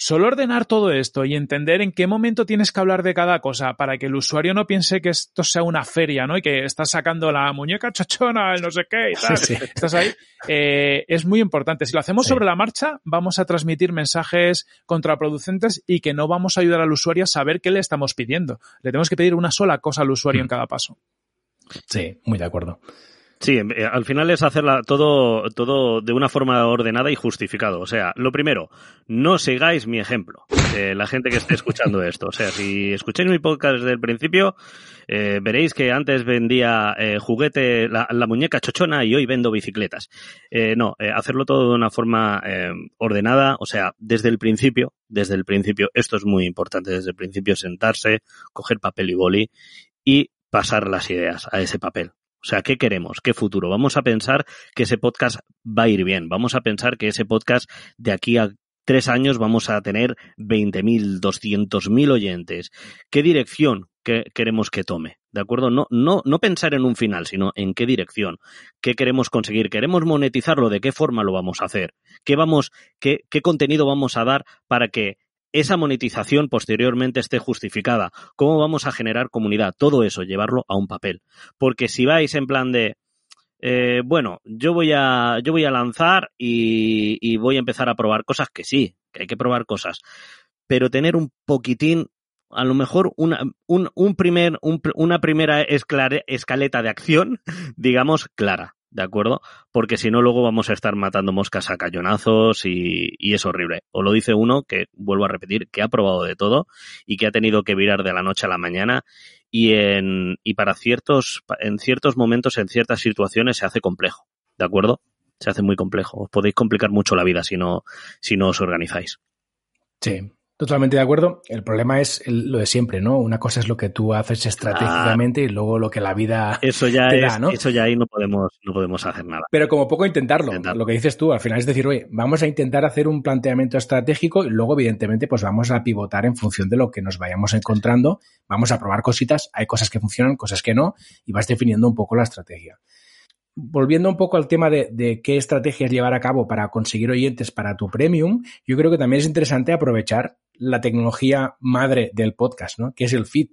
Solo ordenar todo esto y entender en qué momento tienes que hablar de cada cosa para que el usuario no piense que esto sea una feria, ¿no? Y que estás sacando la muñeca chochona, el no sé qué y tal. Sí, sí. Estás ahí. Eh, es muy importante. Si lo hacemos sí. sobre la marcha, vamos a transmitir mensajes contraproducentes y que no vamos a ayudar al usuario a saber qué le estamos pidiendo. Le tenemos que pedir una sola cosa al usuario mm. en cada paso. Sí, muy de acuerdo. Sí, eh, al final es hacerla todo, todo de una forma ordenada y justificado. O sea, lo primero, no sigáis mi ejemplo. Eh, la gente que esté escuchando esto. O sea, si escucháis mi podcast desde el principio, eh, veréis que antes vendía eh, juguete, la, la, muñeca chochona y hoy vendo bicicletas. No, hacerlo todo de una forma ordenada. O sea, desde el principio, desde el principio, esto es muy importante, desde el principio sentarse, coger papel y boli y pasar las ideas a ese papel. O sea, ¿qué queremos? ¿Qué futuro? Vamos a pensar que ese podcast va a ir bien. Vamos a pensar que ese podcast de aquí a tres años vamos a tener 20.000, 200.000 oyentes. ¿Qué dirección que queremos que tome? ¿De acuerdo? No, no, no pensar en un final, sino en qué dirección. ¿Qué queremos conseguir? ¿Queremos monetizarlo? ¿De qué forma lo vamos a hacer? ¿Qué vamos, qué contenido vamos a dar para que esa monetización posteriormente esté justificada, cómo vamos a generar comunidad, todo eso, llevarlo a un papel. Porque si vais en plan de, eh, bueno, yo voy a, yo voy a lanzar y, y, voy a empezar a probar cosas que sí, que hay que probar cosas, pero tener un poquitín, a lo mejor una, un, un primer, un, una primera escaleta de acción, [LAUGHS] digamos, clara. ¿De acuerdo? Porque si no, luego vamos a estar matando moscas a cayonazos y, y, es horrible. O lo dice uno que, vuelvo a repetir, que ha probado de todo y que ha tenido que virar de la noche a la mañana y, en, y para ciertos, en ciertos momentos, en ciertas situaciones se hace complejo, ¿de acuerdo? Se hace muy complejo. Os podéis complicar mucho la vida si no, si no os organizáis. Sí, Totalmente de acuerdo. El problema es el, lo de siempre, ¿no? Una cosa es lo que tú haces estratégicamente ah, y luego lo que la vida eso ya te es, da, ¿no? Eso ya ahí no podemos, no podemos hacer nada. Pero como poco intentarlo. intentarlo. Lo que dices tú, al final es decir, oye, vamos a intentar hacer un planteamiento estratégico y luego, evidentemente, pues vamos a pivotar en función de lo que nos vayamos encontrando. Vamos a probar cositas. Hay cosas que funcionan, cosas que no, y vas definiendo un poco la estrategia volviendo un poco al tema de, de, qué estrategias llevar a cabo para conseguir oyentes para tu premium, yo creo que también es interesante aprovechar la tecnología madre del podcast, ¿no? Que es el feed.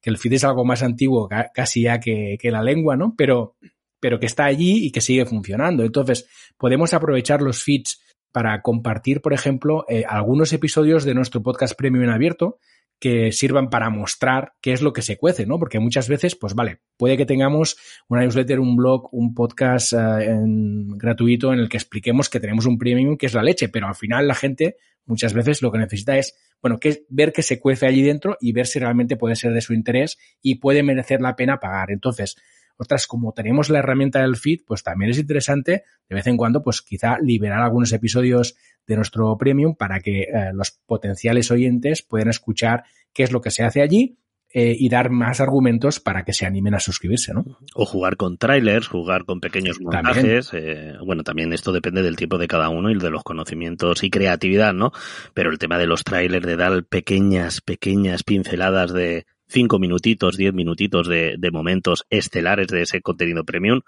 Que el feed es algo más antiguo casi ya que, la lengua, ¿no? Pero, pero que está allí y que sigue funcionando. Entonces, podemos aprovechar los feeds para compartir, por ejemplo, eh, algunos episodios de nuestro podcast premium en abierto que sirvan para mostrar qué es lo que se cuece, ¿no? Porque muchas veces, pues vale, puede que tengamos una newsletter, un blog, un podcast eh, gratuito en el que expliquemos que tenemos un premium que es la leche, pero al final la gente muchas veces lo que necesita es, bueno, que ver qué se cuece allí dentro y ver si realmente puede ser de su interés y puede merecer la pena pagar. Entonces, otras, como tenemos la herramienta del feed, pues también es interesante de vez en cuando, pues quizá liberar algunos episodios de nuestro premium para que eh, los potenciales oyentes puedan escuchar qué es lo que se hace allí eh, y dar más argumentos para que se animen a suscribirse, ¿no? O jugar con trailers, jugar con pequeños montajes. Eh, bueno, también esto depende del tiempo de cada uno y de los conocimientos y creatividad, ¿no? Pero el tema de los trailers, de dar pequeñas, pequeñas pinceladas de cinco minutitos, diez minutitos de, de momentos estelares de ese contenido premium,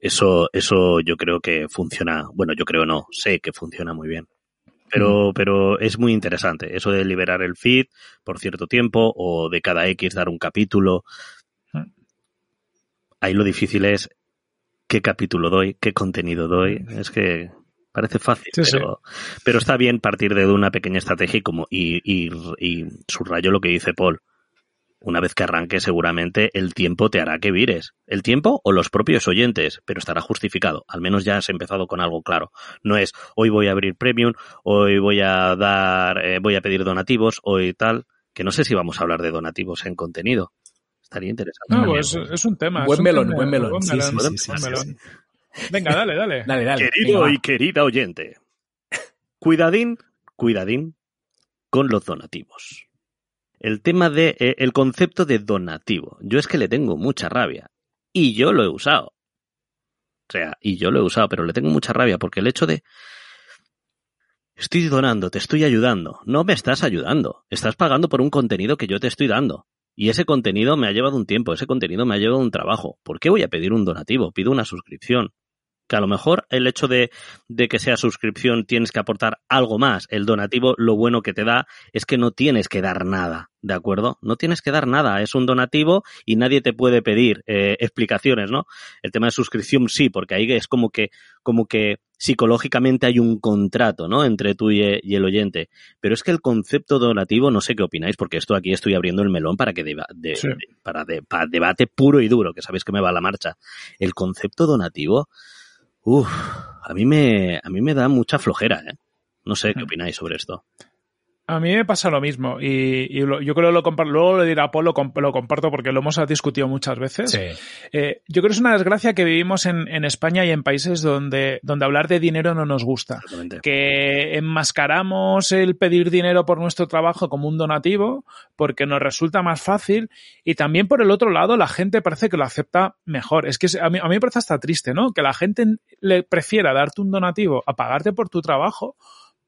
eso, eso yo creo que funciona. Bueno, yo creo no, sé que funciona muy bien pero, pero es muy interesante eso de liberar el feed por cierto tiempo o de cada X dar un capítulo. Ahí lo difícil es qué capítulo doy, qué contenido doy. Es que parece fácil, pero, pero está bien partir de una pequeña estrategia y, como, y, y, y subrayo lo que dice Paul una vez que arranque seguramente el tiempo te hará que vires. El tiempo o los propios oyentes, pero estará justificado. Al menos ya has empezado con algo claro. No es hoy voy a abrir premium, hoy voy a dar, eh, voy a pedir donativos, hoy tal. Que no sé si vamos a hablar de donativos en contenido. Estaría interesante. No, pues es un tema. Buen melón, buen melón. melón. Venga, dale, dale. [LAUGHS] dale, dale Querido y querida oyente. Cuidadín, cuidadín con los donativos el tema de eh, el concepto de donativo. Yo es que le tengo mucha rabia y yo lo he usado. O sea, y yo lo he usado, pero le tengo mucha rabia porque el hecho de estoy donando, te estoy ayudando, no me estás ayudando, estás pagando por un contenido que yo te estoy dando. Y ese contenido me ha llevado un tiempo, ese contenido me ha llevado un trabajo. ¿Por qué voy a pedir un donativo? Pido una suscripción que a lo mejor el hecho de, que sea suscripción tienes que aportar algo más. El donativo lo bueno que te da es que no tienes que dar nada, ¿de acuerdo? No tienes que dar nada, es un donativo y nadie te puede pedir eh, explicaciones, ¿no? El tema de suscripción sí, porque ahí es como que, como que psicológicamente hay un contrato, ¿no? Entre tú y, el oyente. Pero es que el concepto donativo, no sé qué opináis, porque esto aquí estoy abriendo el melón para que de, para, para debate puro y duro, que sabéis que me va la marcha. El concepto donativo, Uf, a mí me, a mí me da mucha flojera, ¿eh? No sé qué [LAUGHS] opináis sobre esto. A mí me pasa lo mismo y, yo creo que lo comparto, luego lo dirá Paul, lo, lo, comparto porque lo hemos discutido muchas veces. Eh, yo creo que es una desgracia que vivimos en, en, España y en países donde, donde hablar de dinero no nos gusta. Que enmascaramos el pedir dinero por nuestro trabajo como un donativo porque nos resulta más fácil y también por el otro lado la gente parece que lo acepta mejor. Es que a mí, a mí me parece hasta triste, ¿no? Que la gente le prefiera darte un donativo a pagarte por tu trabajo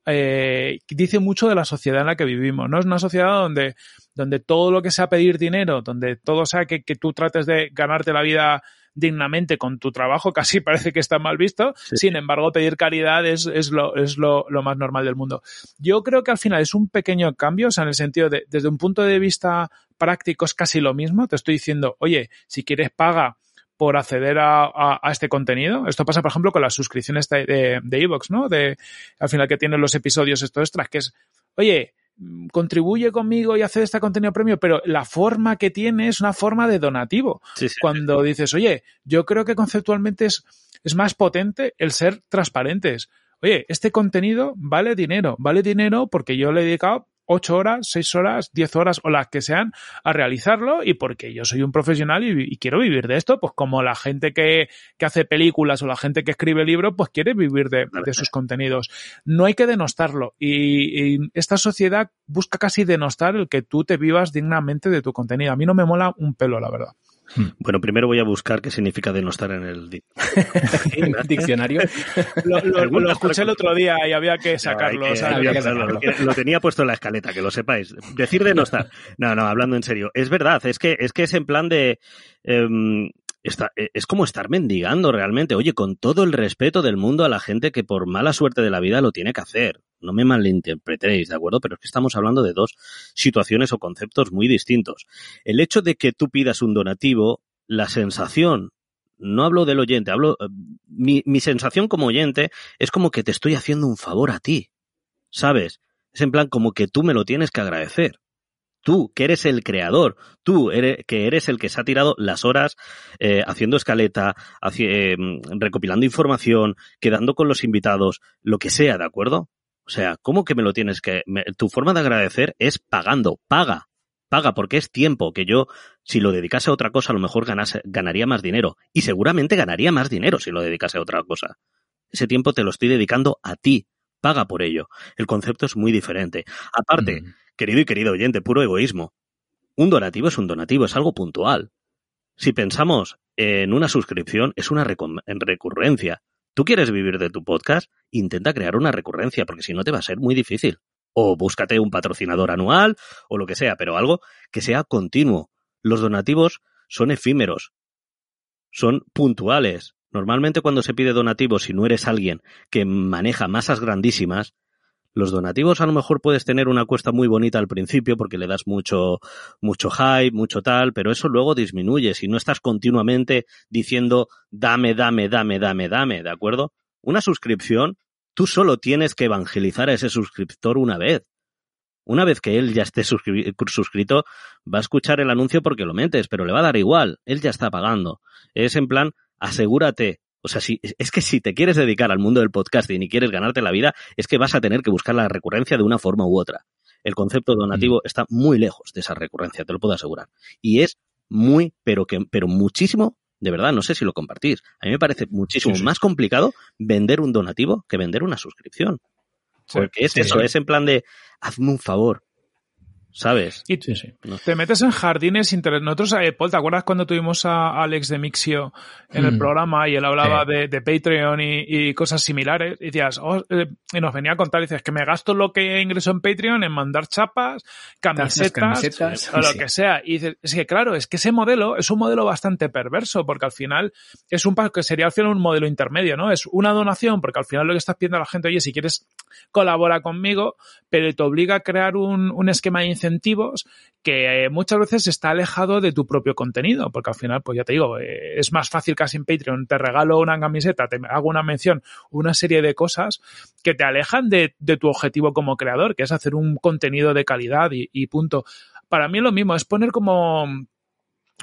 eh, dice mucho de la sociedad en la que vivimos, ¿no? Es una sociedad donde, donde todo lo que sea pedir dinero, donde todo sea que, que tú trates de ganarte la vida dignamente con tu trabajo, [LAUGHS] casi parece que está mal visto. Sin embargo, pedir caridad es, es, lo, es lo, lo, más normal del mundo. Yo creo que al final es un pequeño cambio, o sea, en el sentido de, desde un punto de vista práctico es casi lo mismo. Te estoy diciendo, oye, si quieres paga por acceder a, a, este contenido. Esto pasa, por ejemplo, con las suscripciones de Evox, de, ¿no? De, al final que tienen los episodios estos extras, que es, oye, contribuye conmigo y hace este contenido premio, pero la forma que tiene es una forma de donativo. Cuando dices, oye, yo creo que conceptualmente es, es más potente el ser transparentes. Oye, este contenido vale dinero, vale dinero porque yo le he dedicado 8 horas, 6 horas, 10 horas o las que sean a realizarlo y porque yo soy un profesional y, quiero vivir de esto, pues como la gente que, que, hace películas o la gente que escribe libros, pues quiere vivir de, de sus contenidos. No hay que denostarlo y, y, esta sociedad busca casi denostar el que tú te vivas dignamente de tu contenido. A mí no me mola un pelo, la verdad. Hmm. Bueno, primero voy a buscar qué significa denostar en el, [LAUGHS] diccionario. [LAUGHS] lo, escuché el otro día y había que sacarlo. Lo tenía puesto en la escaleta, que lo sepáis. Decir denostar. No, no, hablando en serio. Es verdad, es que es, que es en plan de... Em, eh, es como estar mendigando realmente. Oye, con todo el respeto del mundo a la gente que por mala suerte de la vida lo tiene que hacer. No me malinterpretéis, ¿de acuerdo? Pero es que estamos hablando de dos situaciones o conceptos muy distintos. El hecho de que tú pidas un donativo, la sensación no hablo del oyente, hablo, eh, mi, mi sensación como oyente es como que te estoy haciendo un favor a ti, ¿sabes? Es en plan como que tú me lo tienes que agradecer. Tú, que eres el creador, tú, que eres el que se ha tirado las horas eh, haciendo escaleta, eh, recopilando información, quedando con los invitados, lo que sea, ¿de acuerdo? O sea, ¿cómo que me lo tienes que...? me- tu forma de agradecer es pagando, paga, paga, porque es tiempo que yo, si lo dedicase a otra cosa, a lo mejor ganase- ganaría más dinero. Y seguramente ganaría más dinero si lo dedicase a otra cosa. Ese tiempo te lo estoy dedicando a ti, paga por ello. El concepto es muy diferente. Aparte, Mm. querido y querido oyente, puro egoísmo. Un donativo es un donativo, es algo puntual. Si pensamos en una suscripción, es una recurrencia. ¿Tú quieres vivir de tu podcast? Intenta crear una recurrencia, porque si no te va a ser muy difícil. O búscate un patrocinador anual, o lo que sea, pero algo que sea continuo. Los donativos son efímeros, son puntuales. Normalmente cuando se pide donativos, si no eres alguien que maneja masas grandísimas, los donativos a lo mejor puedes tener una cuesta muy bonita al principio porque le das mucho, mucho hype, mucho tal, pero eso luego disminuye si no estás continuamente diciendo dame, dame, dame, dame, dame, ¿de acuerdo? Una suscripción, tú solo tienes que evangelizar a ese suscriptor una vez. Una vez que él ya esté suscri- suscrito, va a escuchar el anuncio porque lo metes, pero le va a dar igual, él ya está pagando. Es en plan, asegúrate. O sea, si, es que si te quieres dedicar al mundo del podcasting y quieres ganarte la vida, es que vas a tener que buscar la recurrencia de una forma u otra. El concepto donativo está muy lejos de esa recurrencia, te lo puedo asegurar. Y es muy, pero que, pero muchísimo, de verdad, no sé si lo compartís. A mí me parece muchísimo Sí, sí. más complicado vender un donativo que vender una suscripción. Porque es eso, es en plan de, hazme un favor. ¿Sabes? Y Sí, sí. te metes en jardines interesantes. Nosotros, eh, Paul, ¿te acuerdas cuando tuvimos a Alex de Mixio en el Mm. programa y él hablaba Sí. de, de Patreon y, y cosas similares? Y decías, oh, eh, y nos venía a contar, dices, que me gasto lo que ingreso en Patreon en mandar chapas, camisetas, camisetas, o lo que sea. Y dices, es que claro, es que ese modelo es un modelo bastante perverso, porque al final es un pa- que sería al final un modelo intermedio, ¿no? Es una donación, porque al final lo que estás pidiendo a la gente, oye, si quieres colabora conmigo, pero te obliga a crear un, un esquema de incentivos que eh, muchas veces está alejado de tu propio contenido, porque al final, pues ya te digo, eh, es más fácil casi en Patreon, te regalo una camiseta, te hago una mención, una serie de cosas que te alejan de, tu objetivo como creador, que es hacer un contenido de calidad y, y punto. Para mí lo mismo, es poner como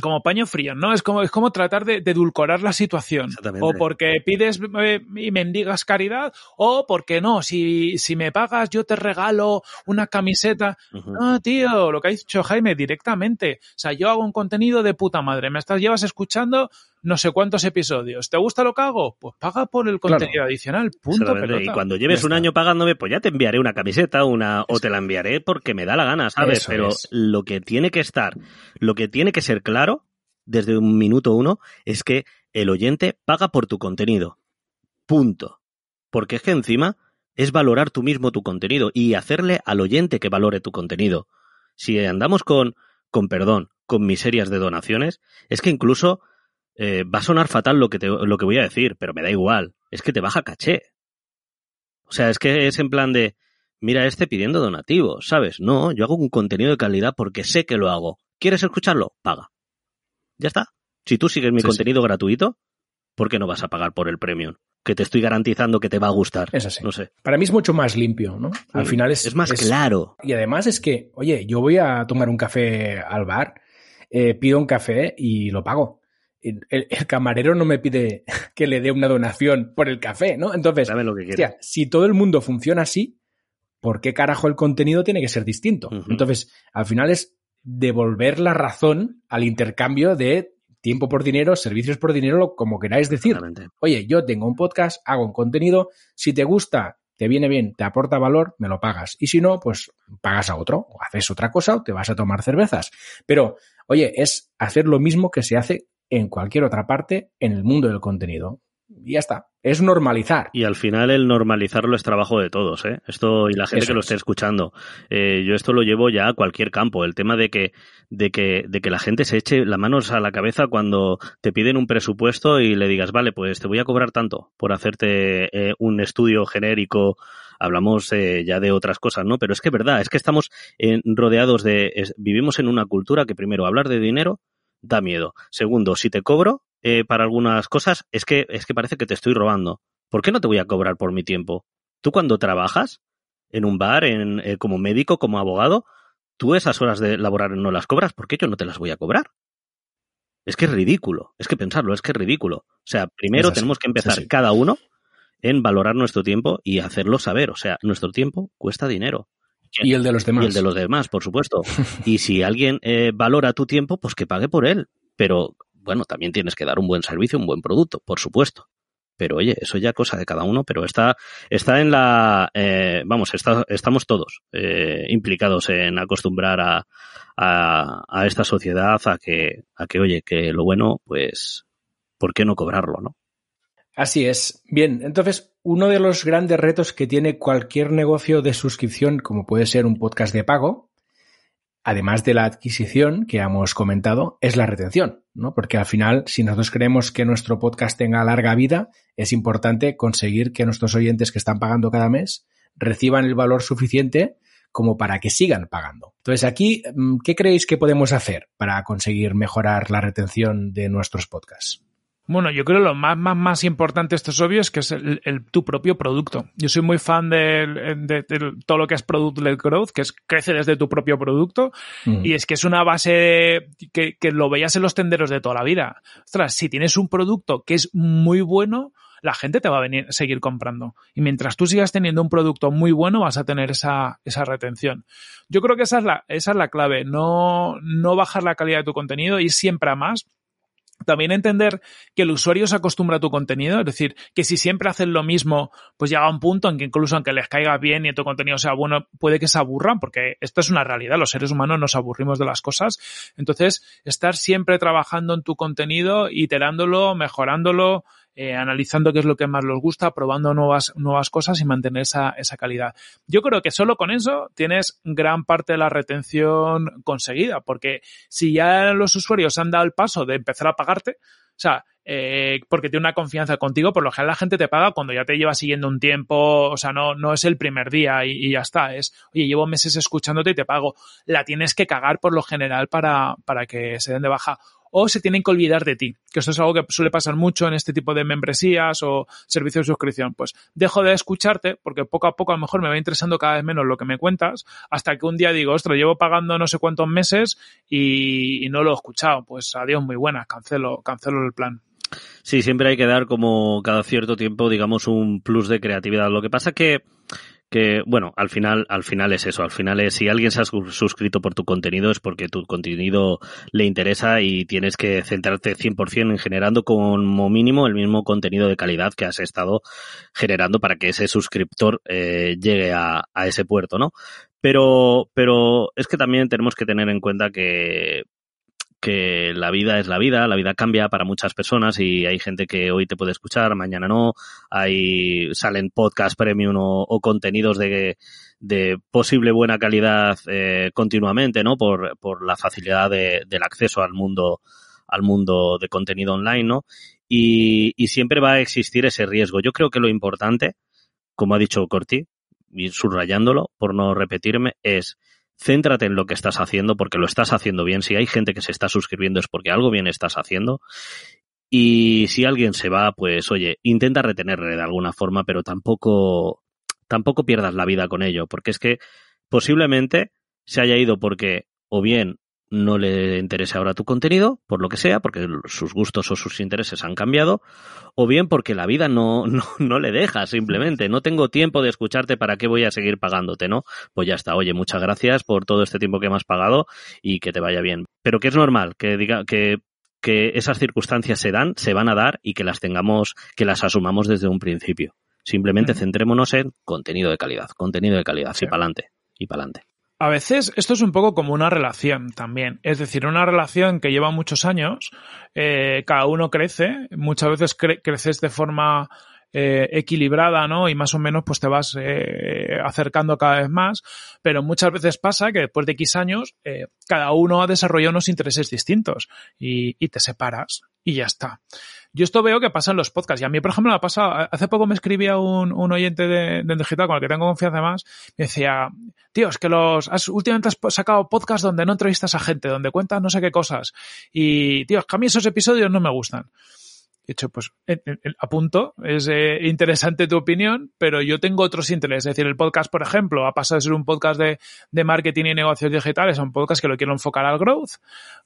como paño frío, ¿no? Es como, es como tratar de, de edulcorar la situación. O porque pides eh, y mendigas caridad, o porque no, si, si me pagas yo te regalo una camiseta. Ujú. No, tío, lo que ha dicho Jaime directamente. O sea, yo hago un contenido de puta madre. Me estás, llevas escuchando no sé cuántos episodios. ¿Te gusta lo que hago? Pues paga por el Claro. contenido adicional. Punto pelota. Y cuando lleves un año pagándome, pues ya te enviaré una camiseta, una, o te la enviaré porque me da la gana, ¿sabes? Eso Pero es. lo que tiene que estar, lo que tiene que ser claro desde un minuto uno es que el oyente paga por tu contenido. Punto. Porque es que encima es valorar tú mismo tu contenido y hacerle al oyente que valore tu contenido. Si andamos con, con perdón, con miserias de donaciones, es que incluso eh, va a sonar fatal lo que, te, lo que voy a decir, pero me da igual. Es que te baja caché. O sea, es que es en plan de, mira este pidiendo donativos, ¿sabes? No, yo hago un contenido de calidad porque sé que lo hago. ¿Quieres escucharlo? Paga. Ya está. Si tú sigues mi Sí, sí. contenido gratuito, ¿por qué no vas a pagar por el premium? Que te estoy garantizando que te va a gustar. Es así. No sé. Para mí es mucho más limpio, ¿no? Al Mm, final es, Es más claro. Y además es que, oye, yo voy a tomar un café al bar, eh, pido un café y lo pago. El, camarero no me pide [LAUGHS] que le dé una donación por el café, ¿no? Entonces, Dame lo que quieras. hostia, si todo el mundo funciona así, ¿por qué carajo el contenido tiene que ser distinto? Entonces, al final es devolver la razón al intercambio de tiempo por dinero, servicios por dinero, lo- como queráis decir oye, yo tengo un podcast, hago un contenido, si te gusta, te viene bien, te aporta valor, me lo pagas. Y si no, pues pagas a otro, o haces otra cosa, o te vas a tomar cervezas. Pero, oye, es hacer lo mismo que se hace en cualquier otra parte en el mundo del contenido. Y ya está. Es normalizar. Y al final el normalizarlo es trabajo de todos, ¿eh? Esto y la gente Eso que lo es. esté escuchando. Eh, yo esto lo llevo ya a cualquier campo. El tema de que, de que, de que la gente se eche las manos a la cabeza cuando te piden un presupuesto y le digas, vale, pues te voy a cobrar tanto por hacerte eh, un estudio genérico. Hablamos eh, ya de otras cosas, ¿no? Pero es que es verdad, es que estamos rodeados de, es- vivimos en una cultura que primero hablar de dinero da miedo. Segundo, si te cobro, eh, para algunas cosas, es que, es que parece que te estoy robando. ¿Por qué no te voy a cobrar por mi tiempo? Tú cuando trabajas en un bar, en, eh, como médico, como abogado, tú esas horas de laborar no las cobras, ¿por qué yo no te las voy a cobrar? Es que es ridículo, es que pensarlo, es que es ridículo. O sea, primero tenemos que empezar cada uno en valorar nuestro tiempo y hacerlo saber. O sea, nuestro tiempo cuesta dinero. Y el de los demás. Y el de los demás, por supuesto. y si alguien eh, valora tu tiempo, pues que pague por él. Pero bueno, también tienes que dar un buen servicio, un buen producto, por supuesto. Pero oye, eso ya cosa de cada uno, pero está, está en la, eh, vamos, está, estamos todos eh, implicados en acostumbrar a, a, a, esta sociedad a que, a que, oye, que lo bueno, pues, ¿por qué no cobrarlo, no? Así es. Bien, entonces, uno de los grandes retos que tiene cualquier negocio de suscripción, como puede ser un podcast de pago, además de la adquisición que hemos comentado, es la retención, ¿no? Porque al final, si nosotros queremos que nuestro podcast tenga larga vida, es importante conseguir que nuestros oyentes que están pagando cada mes reciban el valor suficiente como para que sigan pagando. Entonces, aquí, mm, ¿qué creéis que podemos hacer para conseguir mejorar la retención de nuestros podcasts? Bueno, yo creo que lo más, más, más importante, esto es obvio, es que es el, el tu propio producto. Yo soy muy fan de, de, de todo lo que es Product-led Growth, que es crece desde tu propio producto, mm. y es que es una base que, que lo veías en los tenderos de toda la vida. Ostras, si tienes un producto que es muy bueno, la gente te va a venir seguir comprando. Y mientras tú sigas teniendo un producto muy bueno, vas a tener esa, esa retención. Yo creo que esa es la, esa es la clave, no, no bajar la calidad de tu contenido, ir siempre a más también entender que el usuario se acostumbra a tu contenido, es decir, que si siempre hacen lo mismo, pues llega un punto en que incluso aunque les caiga bien y tu contenido sea bueno, puede que se aburran, porque esto es una realidad, los seres humanos nos aburrimos de las cosas. Entonces, estar siempre trabajando en tu contenido, iterándolo, mejorándolo, eh, analizando qué es lo que más les gusta, probando nuevas, nuevas cosas y mantener esa, esa calidad. Yo creo que solo con eso tienes gran parte de la retención conseguida, porque si ya los usuarios han dado el paso de empezar a pagarte, o sea, eh, porque tiene una confianza contigo, por lo general la gente te paga cuando ya te lleva siguiendo un tiempo, o sea, no, no es el primer día y, y, ya está, es, oye, llevo meses escuchándote y te pago. La tienes que cagar por lo general para, para que se den de baja o se tienen que olvidar de ti, que esto es algo que suele pasar mucho en este tipo de membresías o servicios de suscripción. Pues dejo de escucharte porque poco a poco a lo mejor me va interesando cada vez menos lo que me cuentas hasta que un día digo, ostras, llevo pagando no sé cuántos meses y, y no lo he escuchado. Pues adiós, muy buenas, cancelo, cancelo el plan. Sí, siempre hay que dar como cada cierto tiempo, digamos, un plus de creatividad. Lo que pasa que que, bueno, al final, al final es eso, al final es si alguien se ha suscrito por tu contenido es porque tu contenido le interesa y tienes que centrarte 100% en generando como mínimo el mismo contenido de calidad que has estado generando para que ese suscriptor eh, llegue a, a ese puerto, ¿no? Pero, pero es que también tenemos que tener en cuenta que que la vida es la vida, la vida cambia para muchas personas y hay gente que hoy te puede escuchar, mañana no, hay salen podcast premium o, o contenidos de, de, posible buena calidad eh, continuamente, ¿no? Por, por la facilidad de, del acceso al mundo, al mundo de contenido online, ¿no? Y, y siempre va a existir ese riesgo. Yo creo que lo importante, como ha dicho Corti, y subrayándolo por no repetirme, es céntrate en lo que estás haciendo porque lo estás haciendo bien. Si hay gente que se está suscribiendo es porque algo bien estás haciendo. Y si alguien se va, pues oye, intenta retenerle de alguna forma, pero tampoco, tampoco pierdas la vida con ello, porque es que posiblemente se haya ido porque o bien no le interese ahora tu contenido, por lo que sea, porque sus gustos o sus intereses han cambiado, o bien porque la vida no, [LAUGHS] no, no, le deja simplemente, no tengo tiempo de escucharte, ¿para qué voy a seguir pagándote, no? Pues ya está, oye, muchas gracias por todo este tiempo que me has pagado y que te vaya bien. Pero que es normal, que diga, que que esas circunstancias se dan, se van a dar y que las tengamos, que las asumamos desde un principio. Simplemente centrémonos en contenido de calidad, contenido de calidad, sí. y para adelante, y para adelante. A veces esto es un poco como una relación también. Es decir, una relación que lleva muchos años, eh, cada uno crece, muchas veces cre creces de forma eh, equilibrada, ¿no? Y más o menos pues te vas eh, acercando cada vez más, pero muchas veces pasa que después de X años eh, cada uno ha desarrollado unos intereses distintos y, y te separas y ya está. Yo esto veo que pasa en los podcasts. Y a mí, por ejemplo, me ha pasado. Hace poco me escribía un, un oyente de, de, digital con el que tengo confianza más. Me decía, tío, es que los, has, últimamente has sacado podcasts donde no entrevistas a gente, donde cuentas no sé qué cosas. Y, tío, es que a mí esos episodios no me gustan. De hecho, pues punto, es eh, interesante tu opinión, pero yo tengo otros intereses. Es decir, el podcast, por ejemplo, ha pasado de ser un podcast de, de marketing y negocios digitales a un podcast que lo quiero enfocar al growth,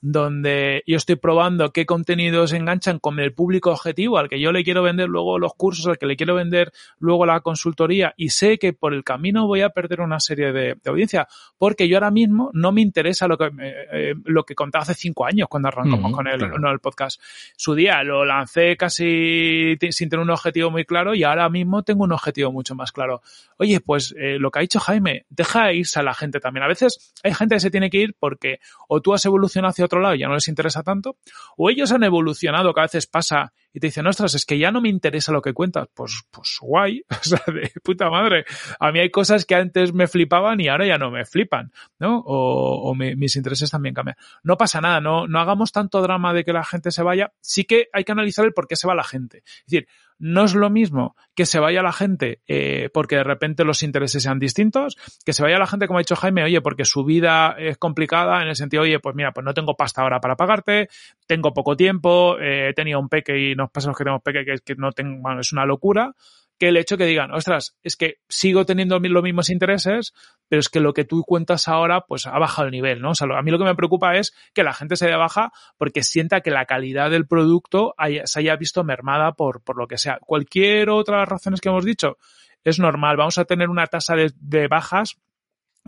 donde yo estoy probando qué contenidos enganchan con el público objetivo al que yo le quiero vender luego los cursos, al que le quiero vender luego la consultoría y sé que por el camino voy a perder una serie de, de audiencia porque yo ahora mismo no me interesa lo que, eh, eh, lo que contaba hace cinco años cuando arrancamos con el, claro. no, el podcast. Su día lo lancé casi sin tener un objetivo muy claro y ahora mismo tengo un objetivo mucho más claro. Oye, pues eh, lo que ha dicho Jaime, deja irse a la gente también. A veces hay gente que se tiene que ir porque o tú has evolucionado hacia otro lado y ya no les interesa tanto, o ellos han evolucionado, que a veces pasa y te dicen, ostras, es que ya no me interesa lo que cuentas. Pues, pues guay, [LAUGHS] o sea, de puta madre. A mí hay cosas que antes me flipaban y ahora ya no me flipan, ¿no? O, o mis intereses también cambian. No pasa nada, no, no hagamos tanto drama de que la gente se vaya. Sí que hay que analizar el por qué se va la gente. Es decir, no es lo mismo que se vaya la gente eh, porque de repente los intereses sean distintos, que se vaya la gente, como ha dicho Jaime, oye, porque su vida es complicada en el sentido, oye, pues mira, pues no tengo pasta ahora para pagarte, tengo poco tiempo, eh, he tenido un peque y nos pasa los que tenemos peque que, que no tengo, bueno, es una locura, que el hecho que digan, ostras, es que sigo teniendo los mismos intereses, pero es que lo que tú cuentas ahora, pues ha bajado el nivel, ¿no? O sea, a mí lo que me preocupa es que la gente se dé baja porque sienta que la calidad del producto haya, se haya visto mermada por, por lo que sea. Cualquier otra de las razones que hemos dicho, es normal. Vamos a tener una tasa de, de bajas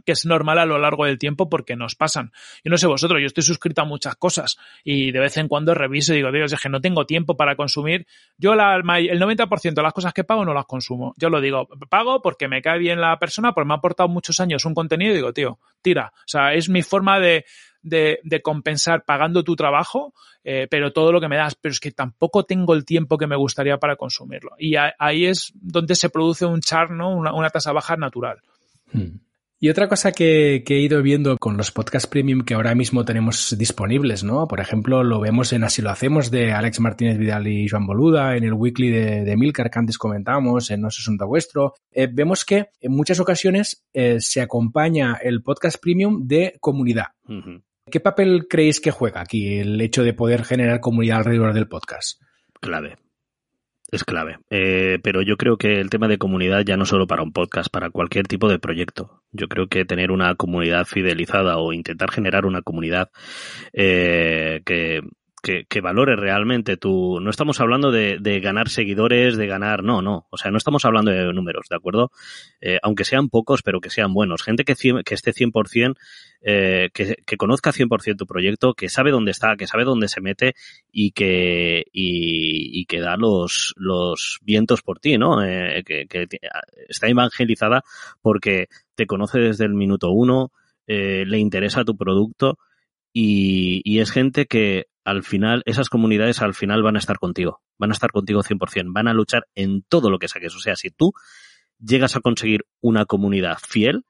que es normal a lo largo del tiempo porque nos pasan. Yo no sé vosotros, yo estoy suscrito a muchas cosas y de vez en cuando reviso y digo, Dios, es que no tengo tiempo para consumir. Yo la, el 90% de las cosas que pago no las consumo. Yo lo digo, pago porque me cae bien la persona, porque me ha aportado muchos años un contenido y digo, tío, tira. O sea, es mi forma de, compensar pagando tu trabajo, eh, pero todo lo que me das, pero es que tampoco tengo el tiempo que me gustaría para consumirlo. Y ahí es donde se produce un char, ¿no? Una, una tasa baja natural. Hmm. Y otra cosa que, que, he ido viendo con los podcasts premium que ahora mismo tenemos disponibles, ¿no? Por ejemplo, lo vemos en Así lo hacemos de Alex Martínez Vidal y Joan Boluda, en el weekly de, de Milcar que antes comentamos, en No se asunto vuestro. Eh, vemos que en muchas ocasiones eh, se acompaña el podcast premium de comunidad. Uh -huh. ¿Qué papel creéis que juega aquí el hecho de poder generar comunidad alrededor del podcast? Clave es clave. Eh, pero yo creo que el tema de comunidad ya no solo para un podcast, para cualquier tipo de proyecto. Yo creo que tener una comunidad fidelizada o intentar generar una comunidad eh, que, que, que, valore realmente tu... No estamos hablando de, de, ganar seguidores, de ganar... No, no. O sea, no estamos hablando de números, ¿de acuerdo? Eh, aunque sean pocos, pero que sean buenos. Gente que, que esté 100%, eh, que, que conozca 100% tu proyecto, que sabe dónde está, que sabe dónde se mete y que, y, y que da los, los vientos por ti, ¿no? Eh, que, que, está evangelizada porque te conoce desde el minuto uno, eh, le interesa tu producto y, y es gente que al final, esas comunidades al final van a estar contigo, van a estar contigo 100%, van a luchar en todo lo que saques. O sea, si tú llegas a conseguir una comunidad fiel,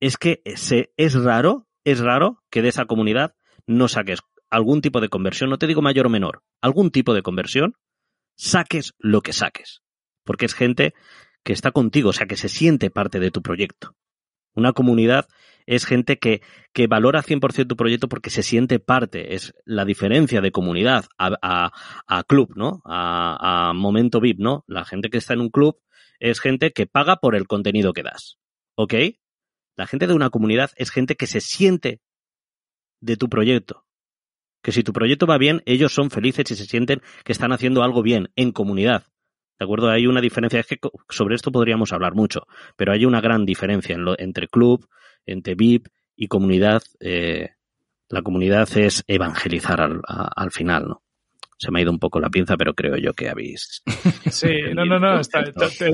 es que se, es raro, es raro que de esa comunidad no saques algún tipo de conversión, no te digo mayor o menor, algún tipo de conversión, saques lo que saques. Porque es gente que está contigo, o sea, que se siente parte de tu proyecto. Una comunidad es gente que, que valora 100% tu proyecto porque se siente parte. Es la diferencia de comunidad a, a, club, ¿no? A, a, momento VIP, ¿no? La gente que está en un club es gente que paga por el contenido que das. ¿Ok? La gente de una comunidad es gente que se siente de tu proyecto. Que si tu proyecto va bien, ellos son felices y se sienten que están haciendo algo bien en comunidad. ¿De acuerdo? Hay una diferencia, es que sobre esto podríamos hablar mucho, pero hay una gran diferencia en lo, entre club, entre VIP y comunidad. Eh, la comunidad es evangelizar al, a, al, final, ¿no? Se me ha ido un poco la pinza, pero creo yo que habéis. [LAUGHS] Sí, no, no, no, está,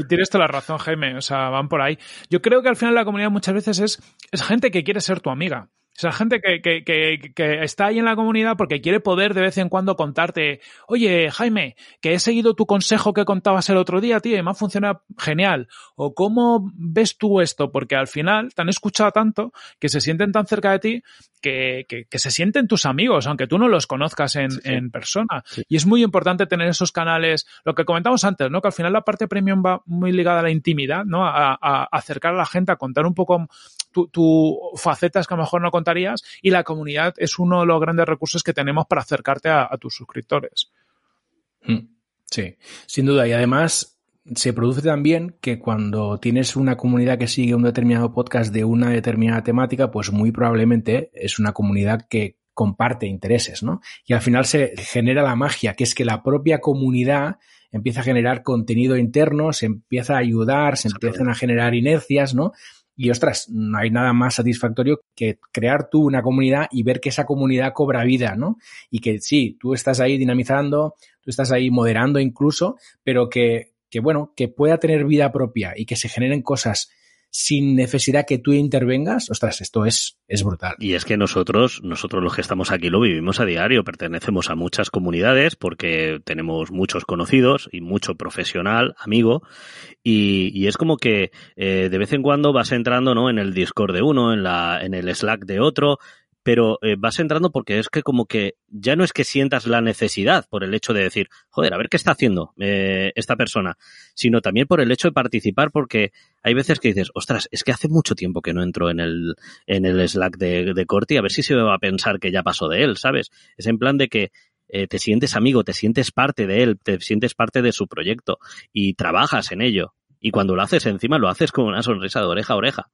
tienes toda la razón, Jaime, o sea, van por ahí. Yo creo que al final la comunidad muchas veces es, es gente que quiere ser tu amiga. Esa gente que, que, que, que, está ahí en la comunidad porque quiere poder de vez en cuando contarte, oye, Jaime, que he seguido tu consejo que contabas el otro día, tío, y me ha funcionado genial. O cómo ves tú esto, porque al final te han escuchado tanto que se sienten tan cerca de ti que, que se sienten tus amigos, aunque tú no los conozcas en, sí, sí. en persona. Sí. Y es muy importante tener esos canales, lo que comentamos antes, ¿no? Que al final la parte premium va muy ligada a la intimidad, ¿no? A, a, a acercar a la gente, a contar un poco tu, tu, facetas que a lo mejor no contarías y la comunidad es uno de los grandes recursos que tenemos para acercarte a, a tus suscriptores. Hmm. Sí, sin duda. Y además se produce también que cuando tienes una comunidad que sigue un determinado podcast de una determinada temática, pues muy probablemente es una comunidad que comparte intereses, ¿no? Y al final se genera la magia, que es que la propia comunidad empieza a generar contenido interno, se empieza a ayudar, se empiezan a generar inercias, ¿no? Y ostras, no hay nada más satisfactorio que crear tú una comunidad y ver que esa comunidad cobra vida, ¿no? Y que sí, tú estás ahí dinamizando, tú estás ahí moderando incluso, pero que, que bueno, que pueda tener vida propia y que se generen cosas sin necesidad que tú intervengas, ostras, esto es, es brutal. Y es que nosotros, nosotros los que estamos aquí lo vivimos a diario, pertenecemos a muchas comunidades porque tenemos muchos conocidos y mucho profesional, amigo, y, y es como que eh, de vez en cuando vas entrando ¿no? en el Discord de uno, en, la, en el Slack de otro, pero eh, vas entrando porque es que como que ya no es que sientas la necesidad por el hecho de decir, joder, a ver qué está haciendo eh, esta persona, sino también por el hecho de participar porque hay veces que dices, ostras, es que hace mucho tiempo que no entro en el, en el Slack de, de Corti, a ver si se va a pensar que ya pasó de él, ¿sabes? Es en plan de que eh, te sientes amigo, te sientes parte de él, te sientes parte de su proyecto y trabajas en ello. Y cuando lo haces encima, lo haces con una sonrisa de oreja a oreja.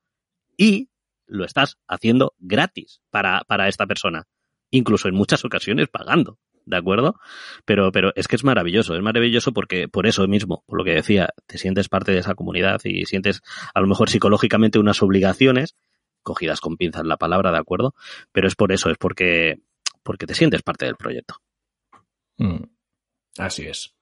Y lo estás haciendo gratis para, para esta persona. Incluso en muchas ocasiones pagando. ¿De acuerdo? Pero, pero es que es maravilloso, es maravilloso porque por eso mismo, por lo que decía, te sientes parte de esa comunidad y sientes a lo mejor psicológicamente unas obligaciones, cogidas con pinzas la palabra, ¿de acuerdo? Pero es por eso, es porque, porque te sientes parte del proyecto. Mm, así es.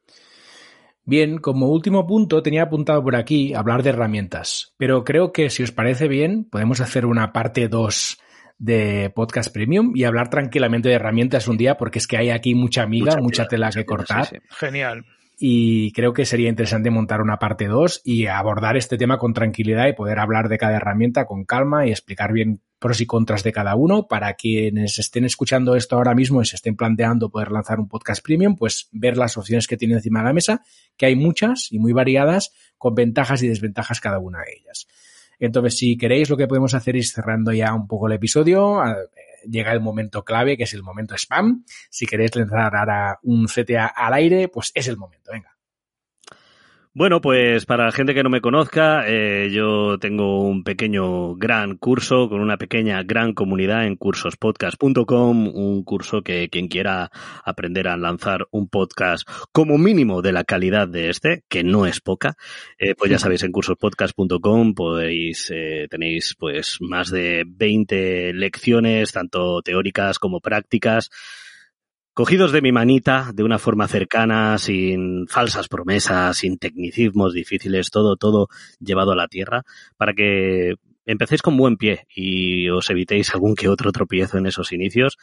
Bien, como último punto tenía apuntado por aquí hablar de herramientas, pero creo que si os parece bien podemos hacer una parte 2 de podcast premium y hablar tranquilamente de herramientas un día porque es que hay aquí mucha amiga, mucha, mucha tela, que cortar. Sí, sí. Genial. Y creo que sería interesante montar una parte 2 y abordar este tema con tranquilidad y poder hablar de cada herramienta con calma y explicar bien pros y contras de cada uno para quienes estén escuchando esto ahora mismo y se estén planteando poder lanzar un podcast premium, pues ver las opciones que tiene encima de la mesa, que hay muchas y muy variadas, con ventajas y desventajas cada una de ellas. Entonces, si queréis, lo que podemos hacer es cerrando ya un poco el episodio. Llega el momento clave, que es el momento spam. Si queréis lanzar ahora un CTA al aire, pues es el momento. Venga. Bueno, pues para la gente que no me conozca, eh, yo tengo un pequeño gran curso con una pequeña gran comunidad en cursospodcast.com, un curso que quien quiera aprender a lanzar un podcast como mínimo de la calidad de este, que no es poca, eh, pues ya sabéis en cursospodcast.com podéis eh, tenéis pues más de 20 lecciones, tanto teóricas como prácticas cogidos de mi manita, de una forma cercana, sin falsas promesas, sin tecnicismos difíciles, todo, todo llevado a la tierra, para que empecéis con buen pie y os evitéis algún que otro tropiezo en esos inicios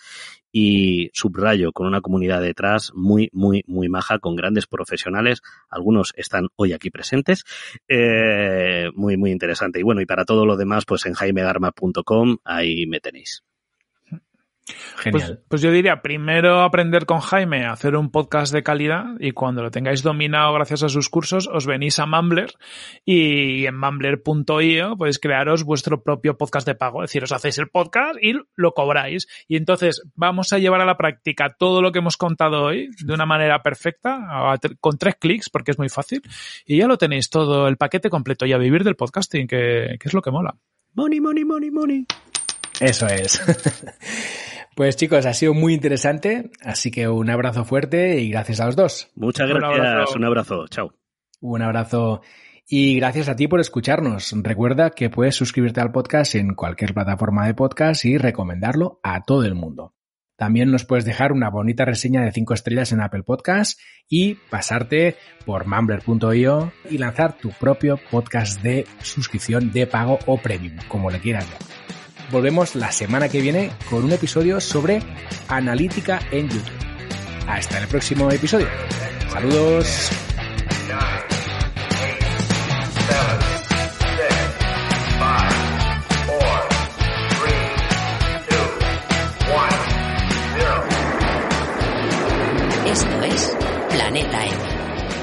y subrayo con una comunidad detrás muy, muy, muy maja, con grandes profesionales, algunos están hoy aquí presentes, eh, muy, muy interesante. Y bueno, y para todo lo demás, pues en jaimegarma.com, ahí me tenéis. Genial. Pues, pues, yo diría, primero aprender con Jaime a hacer un podcast de calidad y cuando lo tengáis dominado gracias a sus cursos, os venís a Mumbler y en mumbler.io podéis crearos vuestro propio podcast de pago. Es decir, os hacéis el podcast y lo cobráis. Y entonces vamos a llevar a la práctica todo lo que hemos contado hoy de una manera perfecta, con tres clics, porque es muy fácil. Y ya lo tenéis todo, el paquete completo y a vivir del podcasting, que, que es lo que mola. Money, money, money, money. Eso es. [LAUGHS] Pues chicos, ha sido muy interesante, así que un abrazo fuerte y gracias a los dos. Muchas gracias, un abrazo, un abrazo. chao. Un abrazo y gracias a ti por escucharnos. Recuerda que puedes suscribirte al podcast en cualquier plataforma de podcast y recomendarlo a todo el mundo. También nos puedes dejar una bonita reseña de 5 estrellas en Apple Podcast y pasarte por mumbler.io y lanzar tu propio podcast de suscripción de pago o premium, como le quieras llamar. Volvemos la semana que viene con un episodio sobre analítica en YouTube. Hasta el próximo episodio. Saludos. Esto es Planeta M,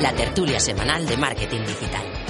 la tertulia semanal de marketing digital.